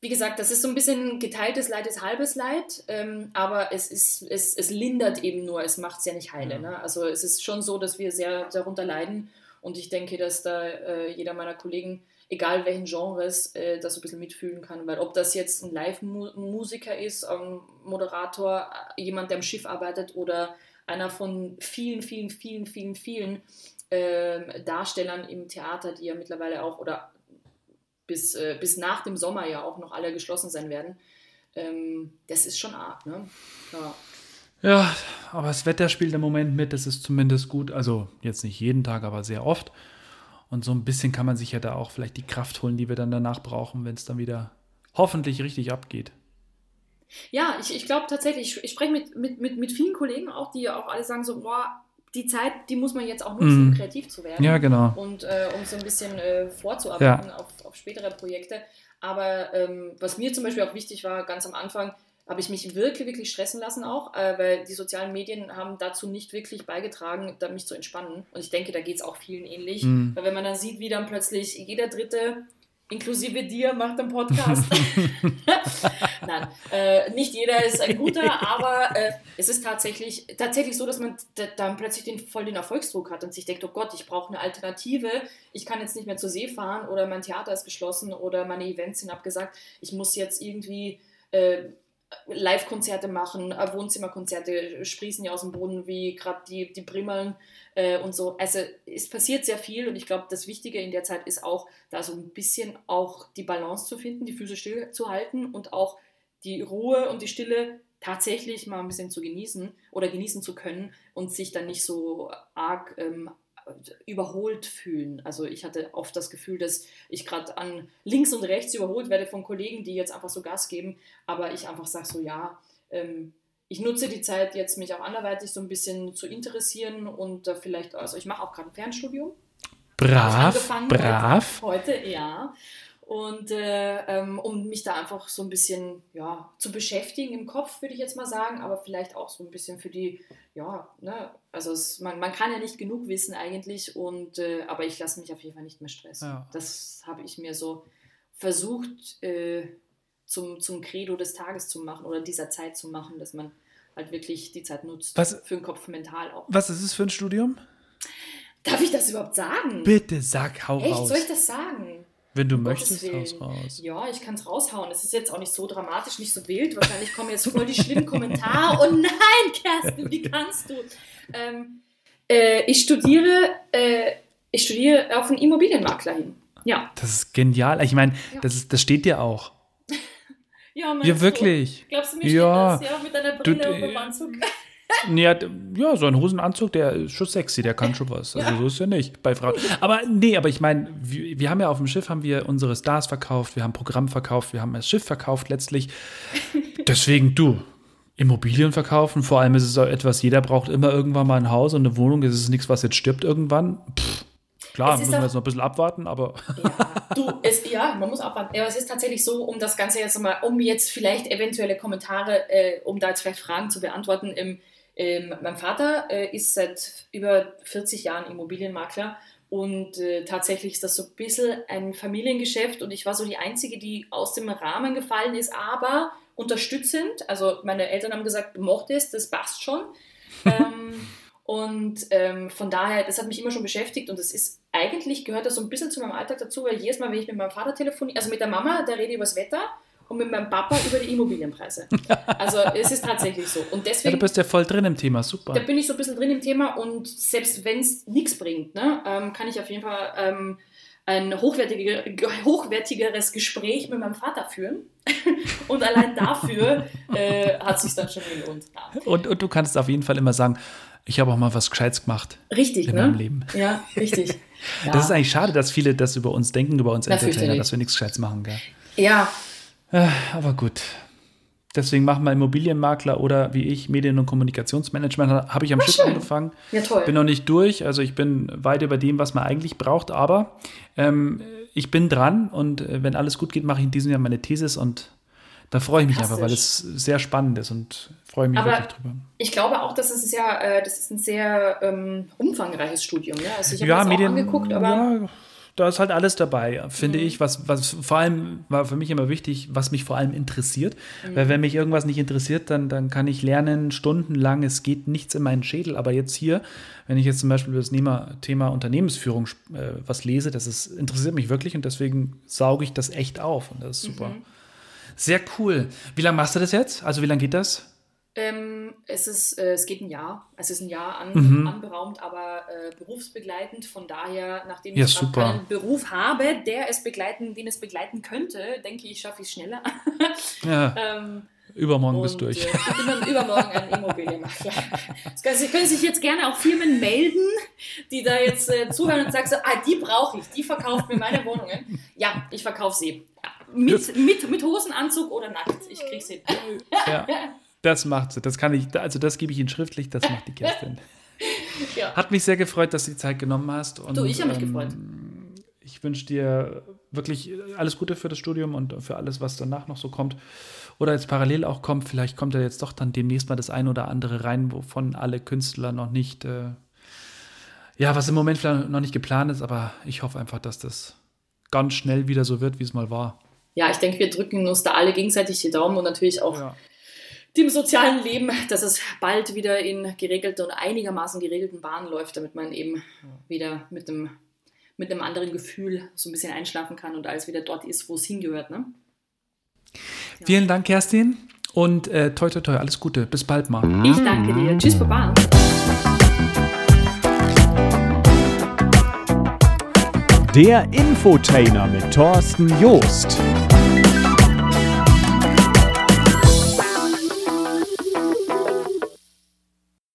S2: wie gesagt, das ist so ein bisschen geteiltes Leid ist halbes Leid, ähm, aber es, ist, es, es lindert eben nur, es macht es ja nicht heile. Ne? Also es ist schon so, dass wir sehr darunter leiden und ich denke, dass da äh, jeder meiner Kollegen, egal welchen Genres, äh, das so ein bisschen mitfühlen kann, weil ob das jetzt ein Live-Musiker ist, ein Moderator, jemand, der am Schiff arbeitet oder einer von vielen, vielen, vielen, vielen, vielen äh, Darstellern im Theater, die ja mittlerweile auch oder bis, äh, bis nach dem Sommer ja auch noch alle geschlossen sein werden. Ähm, das ist schon arg, ne?
S1: Ja. Ja, aber das Wetter spielt im Moment mit, das ist zumindest gut. Also jetzt nicht jeden Tag, aber sehr oft. Und so ein bisschen kann man sich ja da auch vielleicht die Kraft holen, die wir dann danach brauchen, wenn es dann wieder hoffentlich richtig abgeht.
S2: Ja, ich, ich glaube tatsächlich, ich, ich spreche mit, mit, mit, mit vielen Kollegen auch, die auch alle sagen so, boah, die Zeit, die muss man jetzt auch nutzen, um mhm. kreativ zu werden.
S1: Ja, genau.
S2: Und äh, um so ein bisschen äh, vorzuarbeiten ja. auf, auf spätere Projekte. Aber ähm, was mir zum Beispiel auch wichtig war, ganz am Anfang, habe ich mich wirklich, wirklich stressen lassen auch, äh, weil die sozialen Medien haben dazu nicht wirklich beigetragen, da mich zu entspannen. Und ich denke, da geht es auch vielen ähnlich. Mhm. Weil wenn man dann sieht, wie dann plötzlich jeder Dritte inklusive dir macht einen Podcast. Nein, äh, nicht jeder ist ein guter, aber äh, es ist tatsächlich, tatsächlich so, dass man dann plötzlich den, voll den Erfolgsdruck hat und sich denkt, oh Gott, ich brauche eine Alternative, ich kann jetzt nicht mehr zur See fahren oder mein Theater ist geschlossen oder meine Events sind abgesagt, ich muss jetzt irgendwie äh, Live-Konzerte machen, äh, Wohnzimmerkonzerte sprießen ja aus dem Boden wie gerade die, die Brimmeln äh, und so. Also es passiert sehr viel und ich glaube, das Wichtige in der Zeit ist auch, da so ein bisschen auch die Balance zu finden, die Füße still zu halten und auch die Ruhe und die Stille tatsächlich mal ein bisschen zu genießen oder genießen zu können und sich dann nicht so arg ähm, überholt fühlen. Also ich hatte oft das Gefühl, dass ich gerade an links und rechts überholt werde von Kollegen, die jetzt einfach so Gas geben, aber ich einfach sage so, ja, ähm, ich nutze die Zeit jetzt, mich auch anderweitig so ein bisschen zu interessieren und äh, vielleicht, also ich mache auch gerade ein Fernstudium.
S1: Brav, brav.
S2: Heute, heute, ja. Und äh, ähm, um mich da einfach so ein bisschen ja, zu beschäftigen im Kopf, würde ich jetzt mal sagen, aber vielleicht auch so ein bisschen für die, ja, ne, also es, man, man kann ja nicht genug wissen eigentlich, und, äh, aber ich lasse mich auf jeden Fall nicht mehr stressen. Ja. Das habe ich mir so versucht äh, zum, zum Credo des Tages zu machen oder dieser Zeit zu machen, dass man halt wirklich die Zeit nutzt
S1: was,
S2: für den Kopf mental auch.
S1: Was ist es für ein Studium?
S2: Darf ich das überhaupt sagen?
S1: Bitte sag, hau
S2: Echt,
S1: raus.
S2: soll ich das sagen?
S1: Wenn du um möchtest, raus, raus.
S2: Ja, ich kann es raushauen. Es ist jetzt auch nicht so dramatisch, nicht so wild. Wahrscheinlich kommen jetzt voll die schlimmen Kommentare. Oh nein, Kerstin, wie kannst du? Ähm, äh, ich studiere, äh, ich studiere auf einen Immobilienmakler hin. Ja.
S1: Das ist genial. Ich meine, ja. das, das steht dir auch.
S2: ja,
S1: ja, wirklich.
S2: Du? Glaubst du mir, ja. steht das? Ja, mit deiner Brille du, und dem Anzug.
S1: Ja, ja, so ein Hosenanzug, der ist schon sexy, der kann schon was. Also ja. so ist ja nicht bei Frauen. Aber nee, aber ich meine, wir, wir, haben ja auf dem Schiff haben wir unsere Stars verkauft, wir haben Programm verkauft, wir haben das Schiff verkauft letztlich. Deswegen du, Immobilien verkaufen, vor allem ist es auch etwas, jeder braucht immer irgendwann mal ein Haus und eine Wohnung, es ist nichts, was jetzt stirbt irgendwann. Pff, Klar, muss man jetzt noch ein bisschen abwarten, aber.
S2: Ja, du, es, ja, man muss abwarten. Aber es ist tatsächlich so, um das Ganze jetzt mal, um jetzt vielleicht eventuelle Kommentare, äh, um da jetzt vielleicht Fragen zu beantworten. Im, ähm, mein Vater äh, ist seit über 40 Jahren Immobilienmakler und äh, tatsächlich ist das so ein bisschen ein Familiengeschäft und ich war so die Einzige, die aus dem Rahmen gefallen ist, aber unterstützend. Also meine Eltern haben gesagt, du mochtest, das passt schon. ähm, und ähm, von daher, das hat mich immer schon beschäftigt und es ist eigentlich gehört das so ein bisschen zu meinem Alltag dazu, weil jedes Mal, wenn ich mit meinem Vater telefoniere, also mit der Mama, da rede ich über das Wetter und mit meinem Papa über die Immobilienpreise. Also es ist tatsächlich so. Und deswegen,
S1: ja, du bist ja voll drin im Thema, super.
S2: Da bin ich so ein bisschen drin im Thema und selbst wenn es nichts bringt, ne, ähm, kann ich auf jeden Fall ähm, ein hochwertiger, hochwertigeres Gespräch mit meinem Vater führen. und allein dafür äh, hat es sich dann schon gelohnt.
S1: Ja. Und, und du kannst auf jeden Fall immer sagen, ich habe auch mal was Gescheites gemacht.
S2: Richtig,
S1: in
S2: ne?
S1: meinem Leben.
S2: Ja, richtig.
S1: Ja. Das ist eigentlich schade, dass viele das über uns denken, über uns Na, Entertainer, dass wir nichts Gescheites machen. Gell?
S2: Ja.
S1: Äh, aber gut. Deswegen machen wir Immobilienmakler oder wie ich Medien- und Kommunikationsmanagement. Habe ich am Schiff angefangen.
S2: Ja, toll.
S1: Bin noch nicht durch, also ich bin weit über dem, was man eigentlich braucht, aber ähm, ich bin dran und äh, wenn alles gut geht, mache ich in diesem Jahr meine Thesis und da freue ich mich einfach, weil es sehr spannend ist und freue mich
S2: Aber
S1: wirklich drüber.
S2: Ich glaube auch, dass es ja, äh, das ist ein sehr ähm, umfangreiches Studium. Ne? Also ich habe
S1: ja,
S2: das
S1: Medien,
S2: auch angeguckt, aber.
S1: Ja, da ist halt alles dabei, finde mhm. ich. Was, was vor allem war für mich immer wichtig, was mich vor allem interessiert. Mhm. Weil wenn mich irgendwas nicht interessiert, dann, dann kann ich lernen stundenlang. Es geht nichts in meinen Schädel. Aber jetzt hier, wenn ich jetzt zum Beispiel über das Thema, Unternehmensführung äh, was lese, das ist, interessiert mich wirklich und deswegen sauge ich das echt auf und das ist super. Mhm. Sehr cool. Wie lange machst du das jetzt? Also wie lange geht das?
S2: Ähm, es, ist, äh, es geht ein Jahr. Es ist ein Jahr an, mhm. anberaumt, aber äh, berufsbegleitend. Von daher, nachdem
S1: ja,
S2: ich
S1: super.
S2: keinen Beruf habe, der es begleiten, den es begleiten könnte, denke ich, schaffe ich es schneller.
S1: ja. ähm, Übermorgen bist du durch. Äh,
S2: ich übermorgen ein Immobilienmakler. Sie können sich jetzt gerne auch Firmen melden, die da jetzt äh, zuhören und sagen so, ah, die brauche ich, die verkauft mir meine Wohnungen. Ja, ich verkaufe sie. Mit, mit, mit Hosenanzug oder nackt. Ich krieg's hin.
S1: Ja, das macht sie. Das kann ich, also das gebe ich Ihnen schriftlich, das macht die Kerstin. Ja. Hat mich sehr gefreut, dass du die Zeit genommen hast. Und,
S2: du, ich habe mich ähm, gefreut.
S1: Ich wünsche dir wirklich alles Gute für das Studium und für alles, was danach noch so kommt. Oder jetzt parallel auch kommt, vielleicht kommt ja jetzt doch dann demnächst mal das ein oder andere rein, wovon alle Künstler noch nicht, äh, ja, was im Moment vielleicht noch nicht geplant ist, aber ich hoffe einfach, dass das ganz schnell wieder so wird, wie es mal war
S2: ja, ich denke, wir drücken uns da alle gegenseitig die Daumen und natürlich auch ja. Dem sozialen Leben, dass es bald wieder in geregelte und einigermaßen geregelten Bahnen läuft, damit man eben wieder mit einem, mit einem anderen Gefühl so ein bisschen einschlafen kann und alles wieder dort ist, wo es hingehört. Ne?
S1: Ja. Vielen Dank, Kerstin. Und äh, toi, toi, toi, alles Gute. Bis bald mal.
S2: Ich danke dir. Tschüss, Baba.
S3: Der Infotainer mit Thorsten Joost.